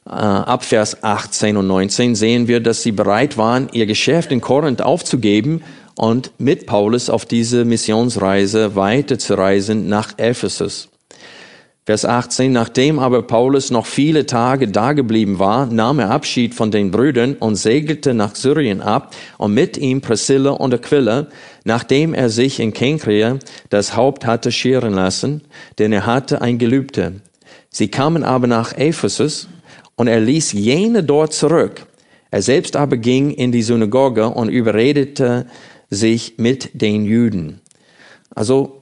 äh, ab Vers 18 und 19 sehen wir, dass sie bereit waren, ihr Geschäft in Korinth aufzugeben und mit Paulus auf diese Missionsreise weiterzureisen nach Ephesus. Vers 18, nachdem aber Paulus noch viele Tage dageblieben war, nahm er Abschied von den Brüdern und segelte nach Syrien ab und mit ihm Priscilla und Aquila, nachdem er sich in Kenkrea das Haupt hatte scheren lassen, denn er hatte ein Gelübde. Sie kamen aber nach Ephesus und er ließ jene dort zurück. Er selbst aber ging in die Synagoge und überredete sich mit den Juden. Also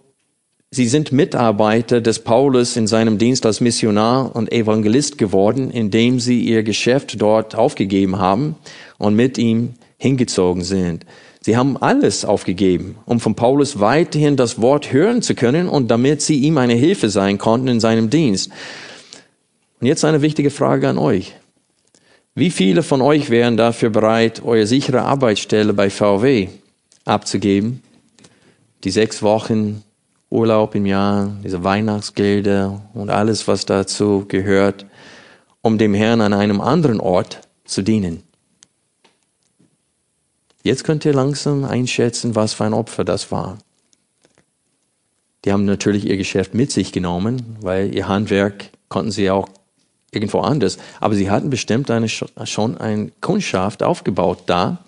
Sie sind Mitarbeiter des Paulus in seinem Dienst als Missionar und Evangelist geworden, indem sie ihr Geschäft dort aufgegeben haben und mit ihm hingezogen sind. Sie haben alles aufgegeben, um von Paulus weiterhin das Wort hören zu können und damit sie ihm eine Hilfe sein konnten in seinem Dienst. Und jetzt eine wichtige Frage an euch. Wie viele von euch wären dafür bereit, eure sichere Arbeitsstelle bei VW abzugeben? Die sechs Wochen Urlaub im Jahr, diese Weihnachtsgelder und alles, was dazu gehört, um dem Herrn an einem anderen Ort zu dienen. Jetzt könnt ihr langsam einschätzen, was für ein Opfer das war. Die haben natürlich ihr Geschäft mit sich genommen, weil ihr Handwerk konnten sie auch irgendwo anders. Aber sie hatten bestimmt eine, schon eine Kundschaft aufgebaut da.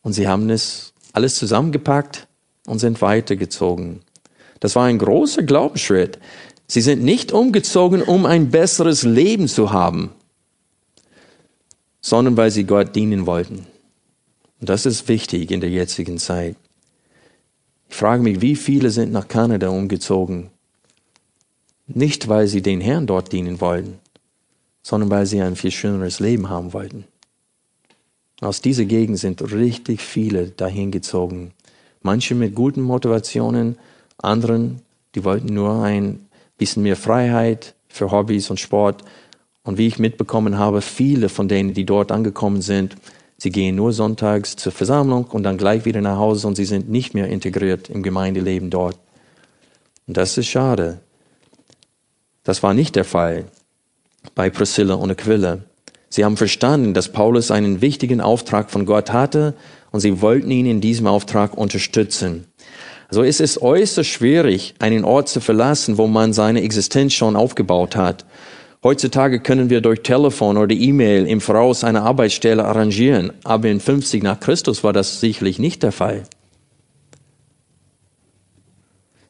Und sie haben es alles zusammengepackt und sind weitergezogen. Das war ein großer Glaubensschritt. Sie sind nicht umgezogen, um ein besseres Leben zu haben, sondern weil sie Gott dienen wollten. Und das ist wichtig in der jetzigen Zeit. Ich frage mich, wie viele sind nach Kanada umgezogen? Nicht, weil sie den Herrn dort dienen wollten, sondern weil sie ein viel schöneres Leben haben wollten. Aus dieser Gegend sind richtig viele dahin gezogen. Manche mit guten Motivationen, anderen, die wollten nur ein bisschen mehr Freiheit für Hobbys und Sport. Und wie ich mitbekommen habe, viele von denen, die dort angekommen sind, sie gehen nur sonntags zur Versammlung und dann gleich wieder nach Hause und sie sind nicht mehr integriert im Gemeindeleben dort. Und das ist schade. Das war nicht der Fall bei Priscilla und Aquila. Sie haben verstanden, dass Paulus einen wichtigen Auftrag von Gott hatte und sie wollten ihn in diesem Auftrag unterstützen. So ist es äußerst schwierig, einen Ort zu verlassen, wo man seine Existenz schon aufgebaut hat. Heutzutage können wir durch Telefon oder E-Mail im Voraus eine Arbeitsstelle arrangieren, aber in 50 nach Christus war das sicherlich nicht der Fall.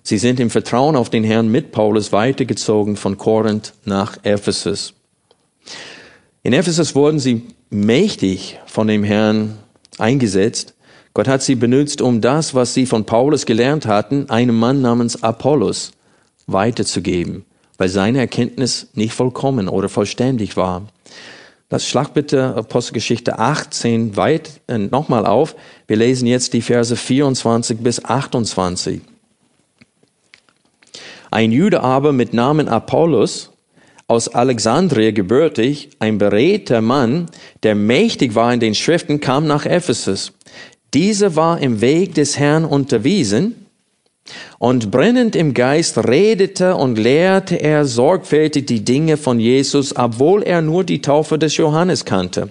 Sie sind im Vertrauen auf den Herrn mit Paulus weitergezogen von Korinth nach Ephesus. In Ephesus wurden sie mächtig von dem Herrn eingesetzt. Gott hat sie benutzt, um das, was sie von Paulus gelernt hatten, einem Mann namens Apollos weiterzugeben, weil seine Erkenntnis nicht vollkommen oder vollständig war. Das schlag bitte Apostelgeschichte 18 weit äh, nochmal auf. Wir lesen jetzt die Verse 24 bis 28. Ein Jude aber mit Namen Apollos, aus Alexandria gebürtig, ein beredter Mann, der mächtig war in den Schriften, kam nach Ephesus. Dieser war im Weg des Herrn unterwiesen, Und brennend im Geist redete und lehrte er sorgfältig die Dinge von Jesus, obwohl er nur die Taufe des Johannes kannte.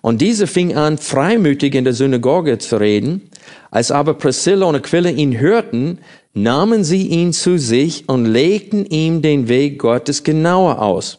Und diese fing an, freimütig in der Synagoge zu reden. Als aber Priscilla und Aquila ihn hörten, nahmen sie ihn zu sich und legten ihm den Weg Gottes genauer aus.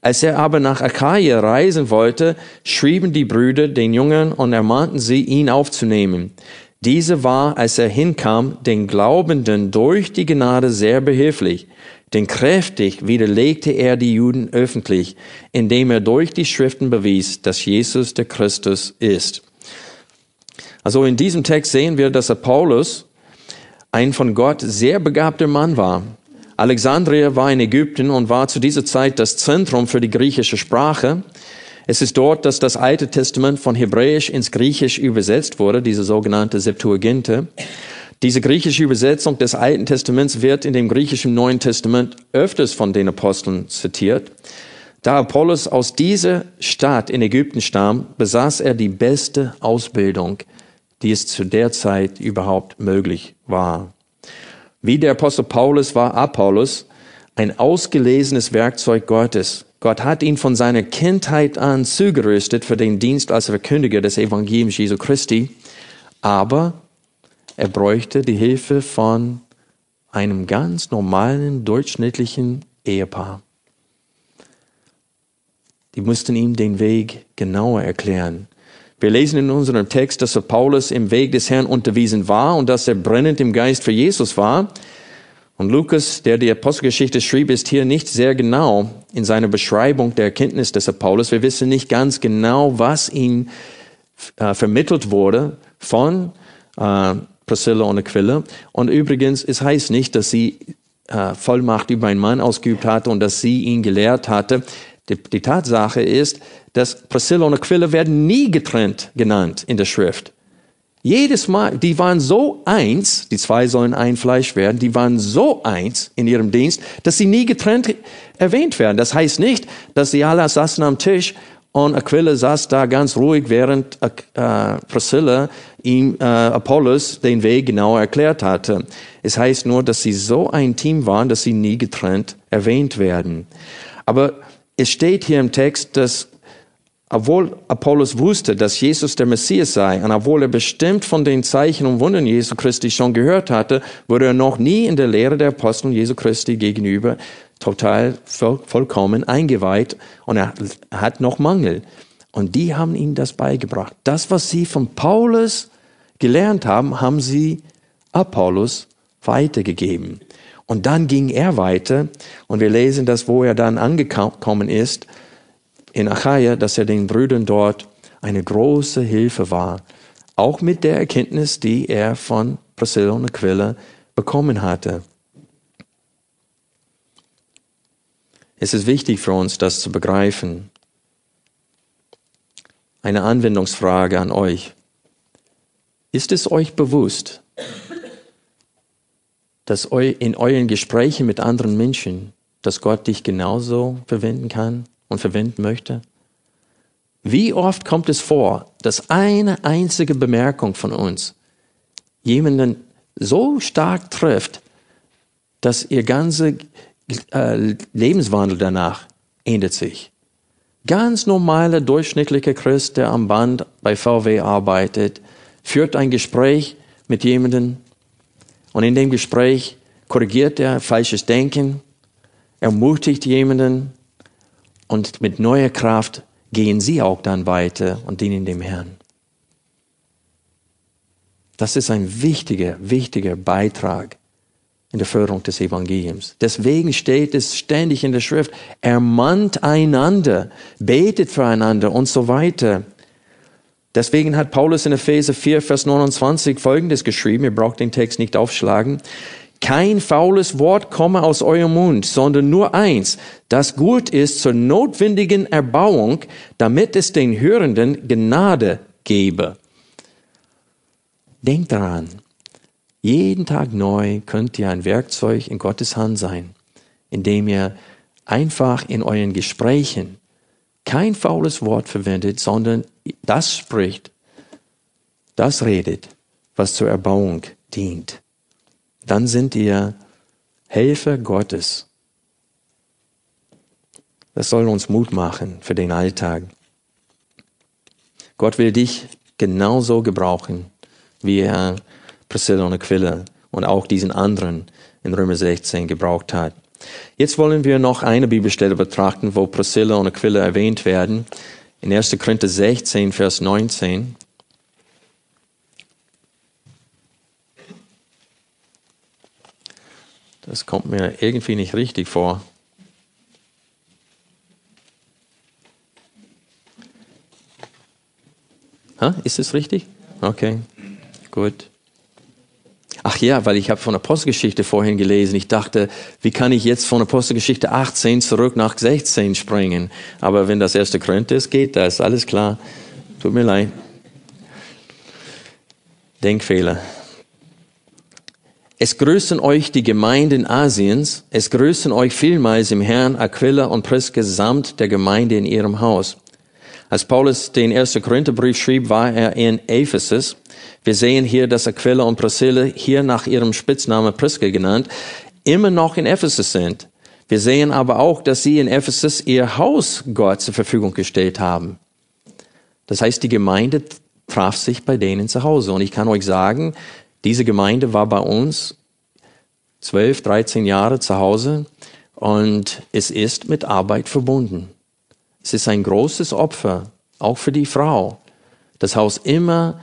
Als er aber nach Achaia reisen wollte, schrieben die Brüder den Jüngern und ermahnten sie, ihn aufzunehmen. Diese war, als er hinkam, den Glaubenden durch die Gnade sehr behilflich, denn kräftig widerlegte er die Juden öffentlich, indem er durch die Schriften bewies, dass Jesus der Christus ist. Also in diesem Text sehen wir, dass Paulus ein von Gott sehr begabter Mann war. Alexandria war in Ägypten und war zu dieser Zeit das Zentrum für die griechische Sprache. Es ist dort, dass das Alte Testament von Hebräisch ins Griechisch übersetzt wurde, diese sogenannte Septuaginte. Diese griechische Übersetzung des Alten Testaments wird in dem griechischen Neuen Testament öfters von den Aposteln zitiert. Da Apollos aus dieser Stadt in Ägypten stammt, besaß er die beste Ausbildung, die es zu der Zeit überhaupt möglich war. Wie der Apostel Paulus war Apollos ein ausgelesenes Werkzeug Gottes. Gott hat ihn von seiner Kindheit an zugerüstet für den Dienst als Verkündiger des Evangeliums Jesu Christi, aber er bräuchte die Hilfe von einem ganz normalen, durchschnittlichen Ehepaar. Die mussten ihm den Weg genauer erklären. Wir lesen in unserem Text, dass Paulus im Weg des Herrn unterwiesen war und dass er brennend im Geist für Jesus war. Und Lukas, der die Apostelgeschichte schrieb, ist hier nicht sehr genau in seiner Beschreibung der Erkenntnis des Paulus. Wir wissen nicht ganz genau, was ihm äh, vermittelt wurde von äh, Priscilla und Aquila. Und übrigens, es heißt nicht, dass sie äh, Vollmacht über einen Mann ausgeübt hatte und dass sie ihn gelehrt hatte. Die, die Tatsache ist, dass Priscilla und Aquila werden nie getrennt genannt in der Schrift. Jedes Mal, die waren so eins, die zwei sollen ein Fleisch werden, die waren so eins in ihrem Dienst, dass sie nie getrennt erwähnt werden. Das heißt nicht, dass sie alle saßen am Tisch und Aquila saß da ganz ruhig, während äh, Priscilla ihm äh, Apollos den Weg genau erklärt hatte. Es heißt nur, dass sie so ein Team waren, dass sie nie getrennt erwähnt werden. Aber es steht hier im Text, dass obwohl Apollos wusste, dass Jesus der Messias sei und obwohl er bestimmt von den Zeichen und Wundern Jesu Christi schon gehört hatte, wurde er noch nie in der Lehre der Apostel Jesu Christi gegenüber total voll, vollkommen eingeweiht und er hat noch Mangel. Und die haben ihm das beigebracht. Das, was sie von Paulus gelernt haben, haben sie Apollos weitergegeben. Und dann ging er weiter und wir lesen das, wo er dann angekommen ist in Achaia, dass er den Brüdern dort eine große Hilfe war, auch mit der Erkenntnis, die er von Priscilla und Aquila bekommen hatte. Es ist wichtig für uns, das zu begreifen. Eine Anwendungsfrage an euch. Ist es euch bewusst, dass in euren Gesprächen mit anderen Menschen, dass Gott dich genauso verwenden kann? und verwenden möchte? Wie oft kommt es vor, dass eine einzige Bemerkung von uns jemanden so stark trifft, dass ihr ganzer äh, Lebenswandel danach ändert sich? Ganz normaler, durchschnittlicher Christ, der am Band bei VW arbeitet, führt ein Gespräch mit jemandem und in dem Gespräch korrigiert er falsches Denken, ermutigt jemanden, und mit neuer Kraft gehen sie auch dann weiter und dienen dem Herrn. Das ist ein wichtiger, wichtiger Beitrag in der Förderung des Evangeliums. Deswegen steht es ständig in der Schrift, ermahnt einander, betet füreinander und so weiter. Deswegen hat Paulus in Epheser 4, Vers 29 Folgendes geschrieben, ihr braucht den Text nicht aufschlagen kein faules Wort komme aus eurem Mund, sondern nur eins, das gut ist zur notwendigen Erbauung, damit es den Hörenden Gnade gebe. Denkt daran, jeden Tag neu könnt ihr ein Werkzeug in Gottes Hand sein, indem ihr einfach in euren Gesprächen kein faules Wort verwendet, sondern das spricht, das redet, was zur Erbauung dient. dann sind ihr Helfer Gottes. Das soll uns Mut machen für den Alltag. Gott will dich genauso gebrauchen, wie er Priscilla und Aquila und auch diesen anderen in Römer 16 gebraucht hat. Jetzt wollen wir noch eine Bibelstelle betrachten, wo Priscilla und Aquila erwähnt werden. In 1. Korinther 16, Vers 19. Das kommt mir irgendwie nicht richtig vor. Ha? Ist es richtig? Okay, gut. Ach ja, weil ich habe von Apostelgeschichte vorhin gelesen. Ich dachte, wie kann ich jetzt von Apostelgeschichte 18 zurück nach 16 springen? Aber wenn das erste Korinther ist, geht das. Alles klar. Tut mir leid. Denkfehler. Es grüßen euch die Gemeinden Asiens. Es grüßen euch vielmals im Herrn Aquila und Priska samt der Gemeinde in ihrem Haus. Als Paulus den ersten Korintherbrief schrieb, war er in Ephesus. Wir sehen hier, dass Aquila und Priscilla, hier nach ihrem Spitznamen Priska genannt, immer noch in Ephesus sind. Wir sehen aber auch, dass sie in Ephesus ihr Haus Gott zur Verfügung gestellt haben. Das heißt, die Gemeinde traf sich bei denen zu Hause. Und ich kann euch sagen, diese Gemeinde war bei uns zwölf, dreizehn Jahre zu Hause und es ist mit Arbeit verbunden. Es ist ein großes Opfer, auch für die Frau, das Haus immer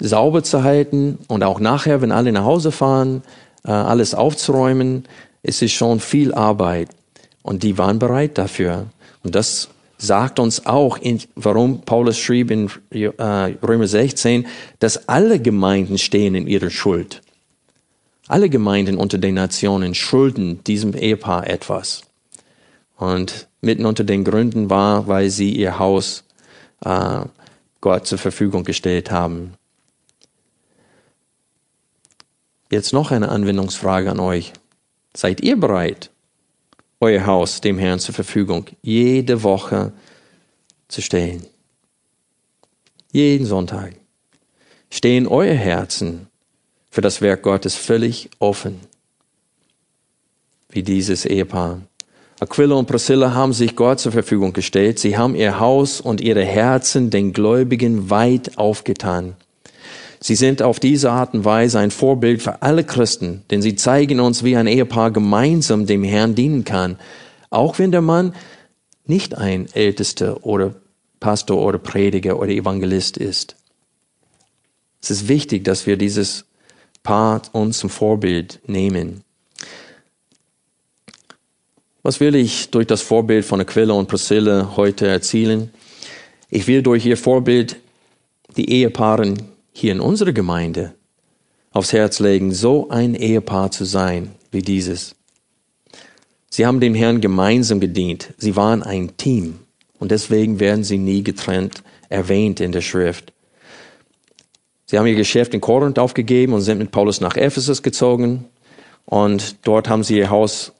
sauber zu halten und auch nachher, wenn alle nach Hause fahren, äh, alles aufzuräumen. Es ist schon viel Arbeit und die waren bereit dafür. Und das sagt uns auch, warum Paulus schrieb in äh, Römer 16, dass alle Gemeinden stehen in ihrer Schuld. Alle Gemeinden unter den Nationen schulden diesem Ehepaar etwas. Und mitten unter den Gründen war, weil sie ihr Haus äh, Gott zur Verfügung gestellt haben. Jetzt noch eine Anwendungsfrage an euch. Seid ihr bereit, euer Haus dem Herrn zur Verfügung jede Woche zu stellen? Jeden Sonntag. Stehen euer Herzen für das Werk Gottes völlig offen, wie dieses Ehepaar. Aquila und Priscilla haben sich Gott zur Verfügung gestellt. Sie haben ihr Haus und ihre Herzen den Gläubigen weit aufgetan. Sie sind auf diese Art und Weise ein Vorbild für alle Christen, denn sie zeigen uns, wie ein Ehepaar gemeinsam dem Herrn dienen kann, auch wenn der Mann nicht ein Ältester oder Pastor oder Prediger oder Evangelist ist. Es ist wichtig, dass wir dieses Paar uns zum Vorbild nehmen. Was will ich durch das Vorbild von Aquila und Priscilla heute erzielen? Ich will durch ihr Vorbild die Ehepaaren hier in unserer Gemeinde aufs Herz legen, so ein Ehepaar zu sein wie dieses. Sie haben dem Herrn gemeinsam gedient. Sie waren ein Team. Und deswegen werden sie nie getrennt erwähnt in der Schrift. Sie haben ihr Geschäft in Korinth aufgegeben und sind mit Paulus nach Ephesus gezogen. Und dort haben sie ihr Haus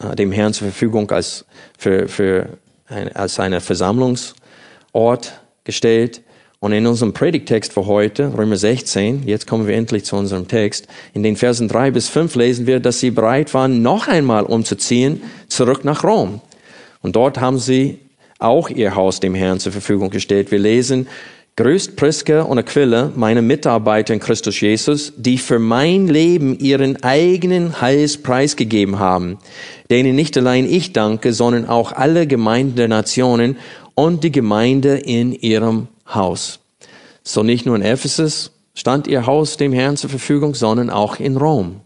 äh, dem Herrn zur Verfügung als, für, für ein, als eine Versammlungsort gestellt. Und in unserem Predigtext für heute, Römer 16, jetzt kommen wir endlich zu unserem Text, in den Versen drei bis fünf lesen wir, dass sie bereit waren, noch einmal umzuziehen, zurück nach Rom. Und dort haben sie auch ihr Haus dem Herrn zur Verfügung gestellt. Wir lesen, Grüßt Priska und Aquila, meine Mitarbeiter in Christus Jesus, die für mein Leben ihren eigenen Hals preisgegeben haben, denen nicht allein ich danke, sondern auch alle Gemeinden der Nationen und die Gemeinde in ihrem Haus. So nicht nur in Ephesus stand ihr Haus dem Herrn zur Verfügung, sondern auch in Rom.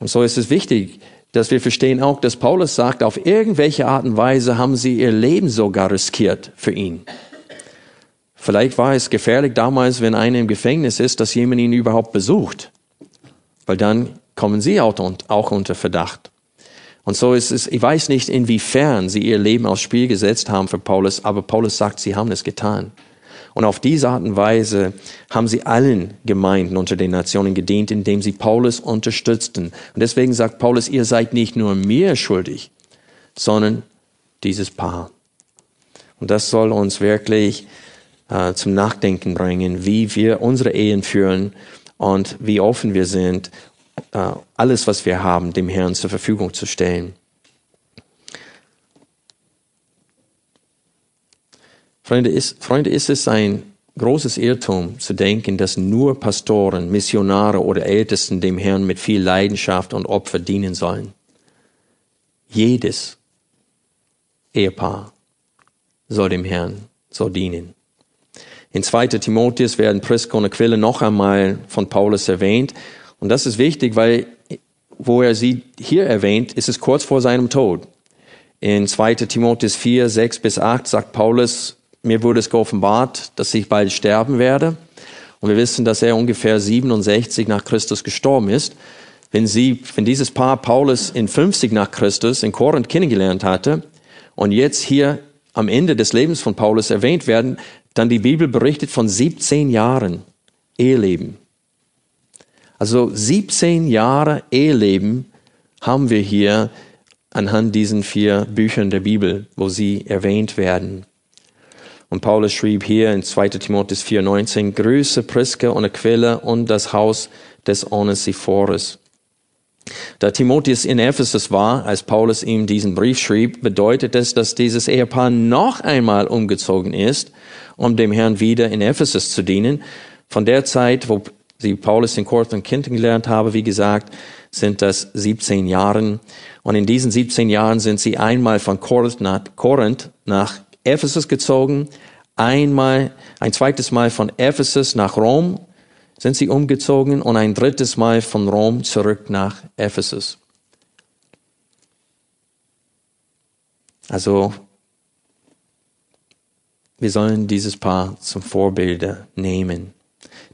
Und so ist es wichtig, dass wir verstehen auch, dass Paulus sagt, auf irgendwelche Art und Weise haben sie ihr Leben sogar riskiert für ihn. Vielleicht war es gefährlich damals, wenn einer im Gefängnis ist, dass jemand ihn überhaupt besucht. Weil dann kommen sie auch unter Verdacht. Und so ist es, ich weiß nicht, inwiefern sie ihr Leben aufs Spiel gesetzt haben für Paulus, aber Paulus sagt, sie haben es getan. Und auf diese Art und Weise haben sie allen Gemeinden unter den Nationen gedient, indem sie Paulus unterstützten. Und deswegen sagt Paulus, ihr seid nicht nur mir schuldig, sondern dieses Paar. Und das soll uns wirklich äh, zum Nachdenken bringen, wie wir unsere Ehen führen und wie offen wir sind äh, alles, was wir haben, dem Herrn zur Verfügung zu stellen. Freunde, ist, Freunde, ist es ein großes Irrtum zu denken, dass nur Pastoren, Missionare oder Ältesten dem Herrn mit viel Leidenschaft und Opfer dienen sollen. Jedes Ehepaar soll dem Herrn so dienen. In 2. Timotheus werden Priska und Aquila noch einmal von Paulus erwähnt. Und das ist wichtig, weil wo er sie hier erwähnt, ist es kurz vor seinem Tod. In 2. Timotheus 4, 6 bis 8 sagt Paulus, mir wurde es geoffenbart, dass ich bald sterben werde. Und wir wissen, dass er ungefähr 67 nach Christus gestorben ist. Wenn sie, wenn dieses Paar Paulus in 50 nach Christus in Korinth kennengelernt hatte und jetzt hier am Ende des Lebens von Paulus erwähnt werden, dann die Bibel berichtet von 17 Jahren Eheleben. Also 17 Jahre Eheleben haben wir hier anhand diesen vier Büchern der Bibel, wo sie erwähnt werden. Und Paulus schrieb hier in 2 Timotheus 4,19, Grüße Priska und Aquila und das Haus des Onesiphorus. Da Timotheus in Ephesus war, als Paulus ihm diesen Brief schrieb, bedeutet es, dass dieses Ehepaar noch einmal umgezogen ist, um dem Herrn wieder in Ephesus zu dienen. Von der Zeit, wo sie Paulus in Korinth kennengelernt habe, wie gesagt, sind das 17 Jahren. Und in diesen 17 Jahren sind sie einmal von Korinth nach, Korinth nach Ephesus gezogen, einmal, ein zweites Mal von Ephesus nach Rom sind sie umgezogen und ein drittes Mal von Rom zurück nach Ephesus. Also, wir sollen dieses Paar zum Vorbilde nehmen.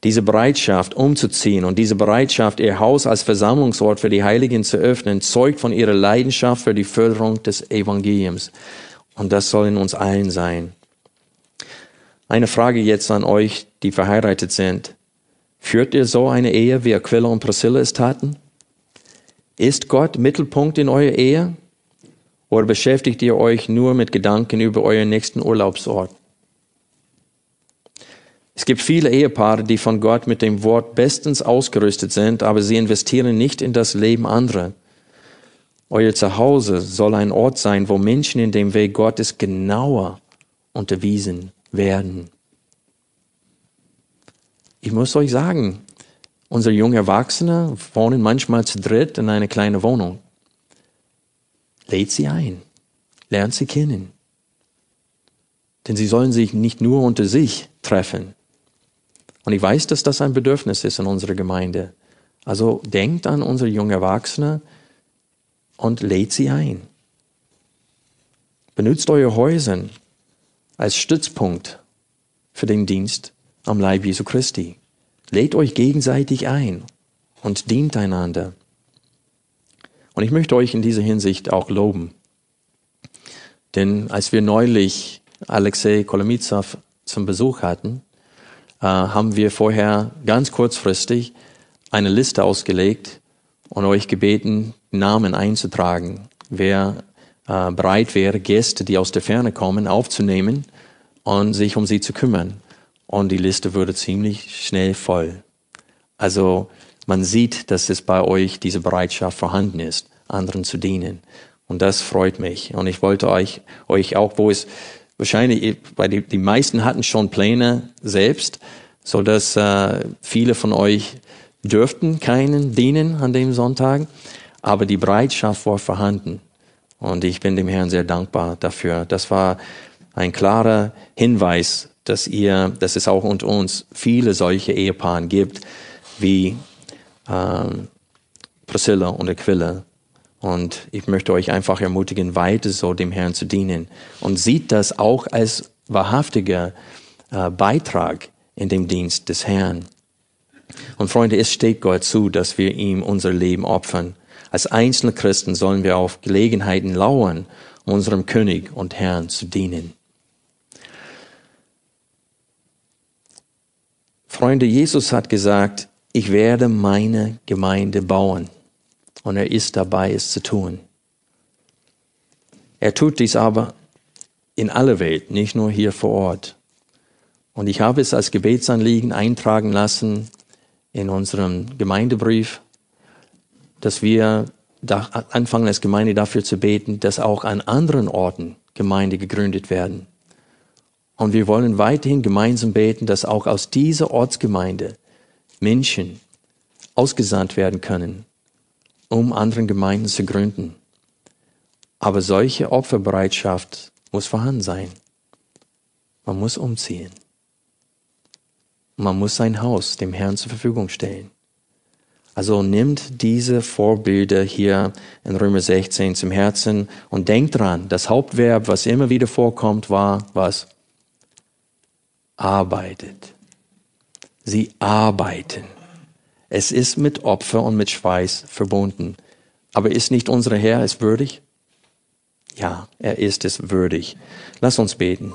Diese Bereitschaft umzuziehen und diese Bereitschaft, ihr Haus als Versammlungsort für die Heiligen zu öffnen, zeugt von ihrer Leidenschaft für die Förderung des Evangeliums. Und das soll in uns allen sein. Eine Frage jetzt an euch, die verheiratet sind. Führt ihr so eine Ehe, wie Aquila und Priscilla es taten? Ist Gott Mittelpunkt in eurer Ehe? Oder beschäftigt ihr euch nur mit Gedanken über euren nächsten Urlaubsort? Es gibt viele Ehepaare, die von Gott mit dem Wort bestens ausgerüstet sind, aber sie investieren nicht in das Leben anderer. Euer Zuhause soll ein Ort sein, wo Menschen in dem Weg Gottes genauer unterwiesen werden. Ich muss euch sagen, unsere jungen Erwachsene wohnen manchmal zu dritt in einer kleinen Wohnung. Lädt sie ein, lernt sie kennen. Denn sie sollen sich nicht nur unter sich treffen. Und ich weiß, dass das ein Bedürfnis ist in unserer Gemeinde. Also denkt an unsere jungen Erwachsene, und lädt sie ein. Benutzt eure Häuser als Stützpunkt für den Dienst am Leib Jesu Christi. Lädt euch gegenseitig ein und dient einander. Und ich möchte euch in dieser Hinsicht auch loben. Denn als wir neulich Alexei Kolomitsav zum Besuch hatten, äh, haben wir vorher ganz kurzfristig eine Liste ausgelegt und euch gebeten, Namen einzutragen, wer äh, bereit wäre, Gäste, die aus der Ferne kommen, aufzunehmen und sich um sie zu kümmern. Und die Liste würde ziemlich schnell voll. Also man sieht, dass es bei euch diese Bereitschaft vorhanden ist, anderen zu dienen. Und das freut mich. Und ich wollte euch, euch auch, wo es wahrscheinlich, weil die, die meisten hatten schon Pläne selbst, so dass äh, viele von euch dürften keinen dienen an dem Sonntag aber die Bereitschaft war vorhanden. Und ich bin dem Herrn sehr dankbar dafür. Das war ein klarer Hinweis, dass ihr, dass es auch unter uns viele solche Ehepaare gibt, wie ähm, Priscilla und Aquila. Und ich möchte euch einfach ermutigen, weiter so dem Herrn zu dienen. Und sieht das auch als wahrhaftiger äh, Beitrag in dem Dienst des Herrn. Und Freunde, es steht Gott zu, dass wir ihm unser Leben opfern. Als einzelne Christen sollen wir auf Gelegenheiten lauern, unserem König und Herrn zu dienen. Freunde, Jesus hat gesagt, ich werde meine Gemeinde bauen. Und er ist dabei, es zu tun. Er tut dies aber in aller Welt, nicht nur hier vor Ort. Und ich habe es als Gebetsanliegen eintragen lassen in unserem Gemeindebrief dass wir anfangen als Gemeinde dafür zu beten, dass auch an anderen Orten Gemeinde gegründet werden. Und wir wollen weiterhin gemeinsam beten, dass auch aus dieser Ortsgemeinde Menschen ausgesandt werden können, um anderen Gemeinden zu gründen. Aber solche Opferbereitschaft muss vorhanden sein. Man muss umziehen. Man muss sein Haus dem Herrn zur Verfügung stellen. Also nimmt diese Vorbilder hier in Römer 16 zum Herzen und denkt dran, das Hauptverb, was immer wieder vorkommt, war was? Arbeitet. Sie arbeiten. Es ist mit Opfer und mit Schweiß verbunden. Aber ist nicht unser Herr es würdig? Ja, er ist es würdig. Lass uns beten.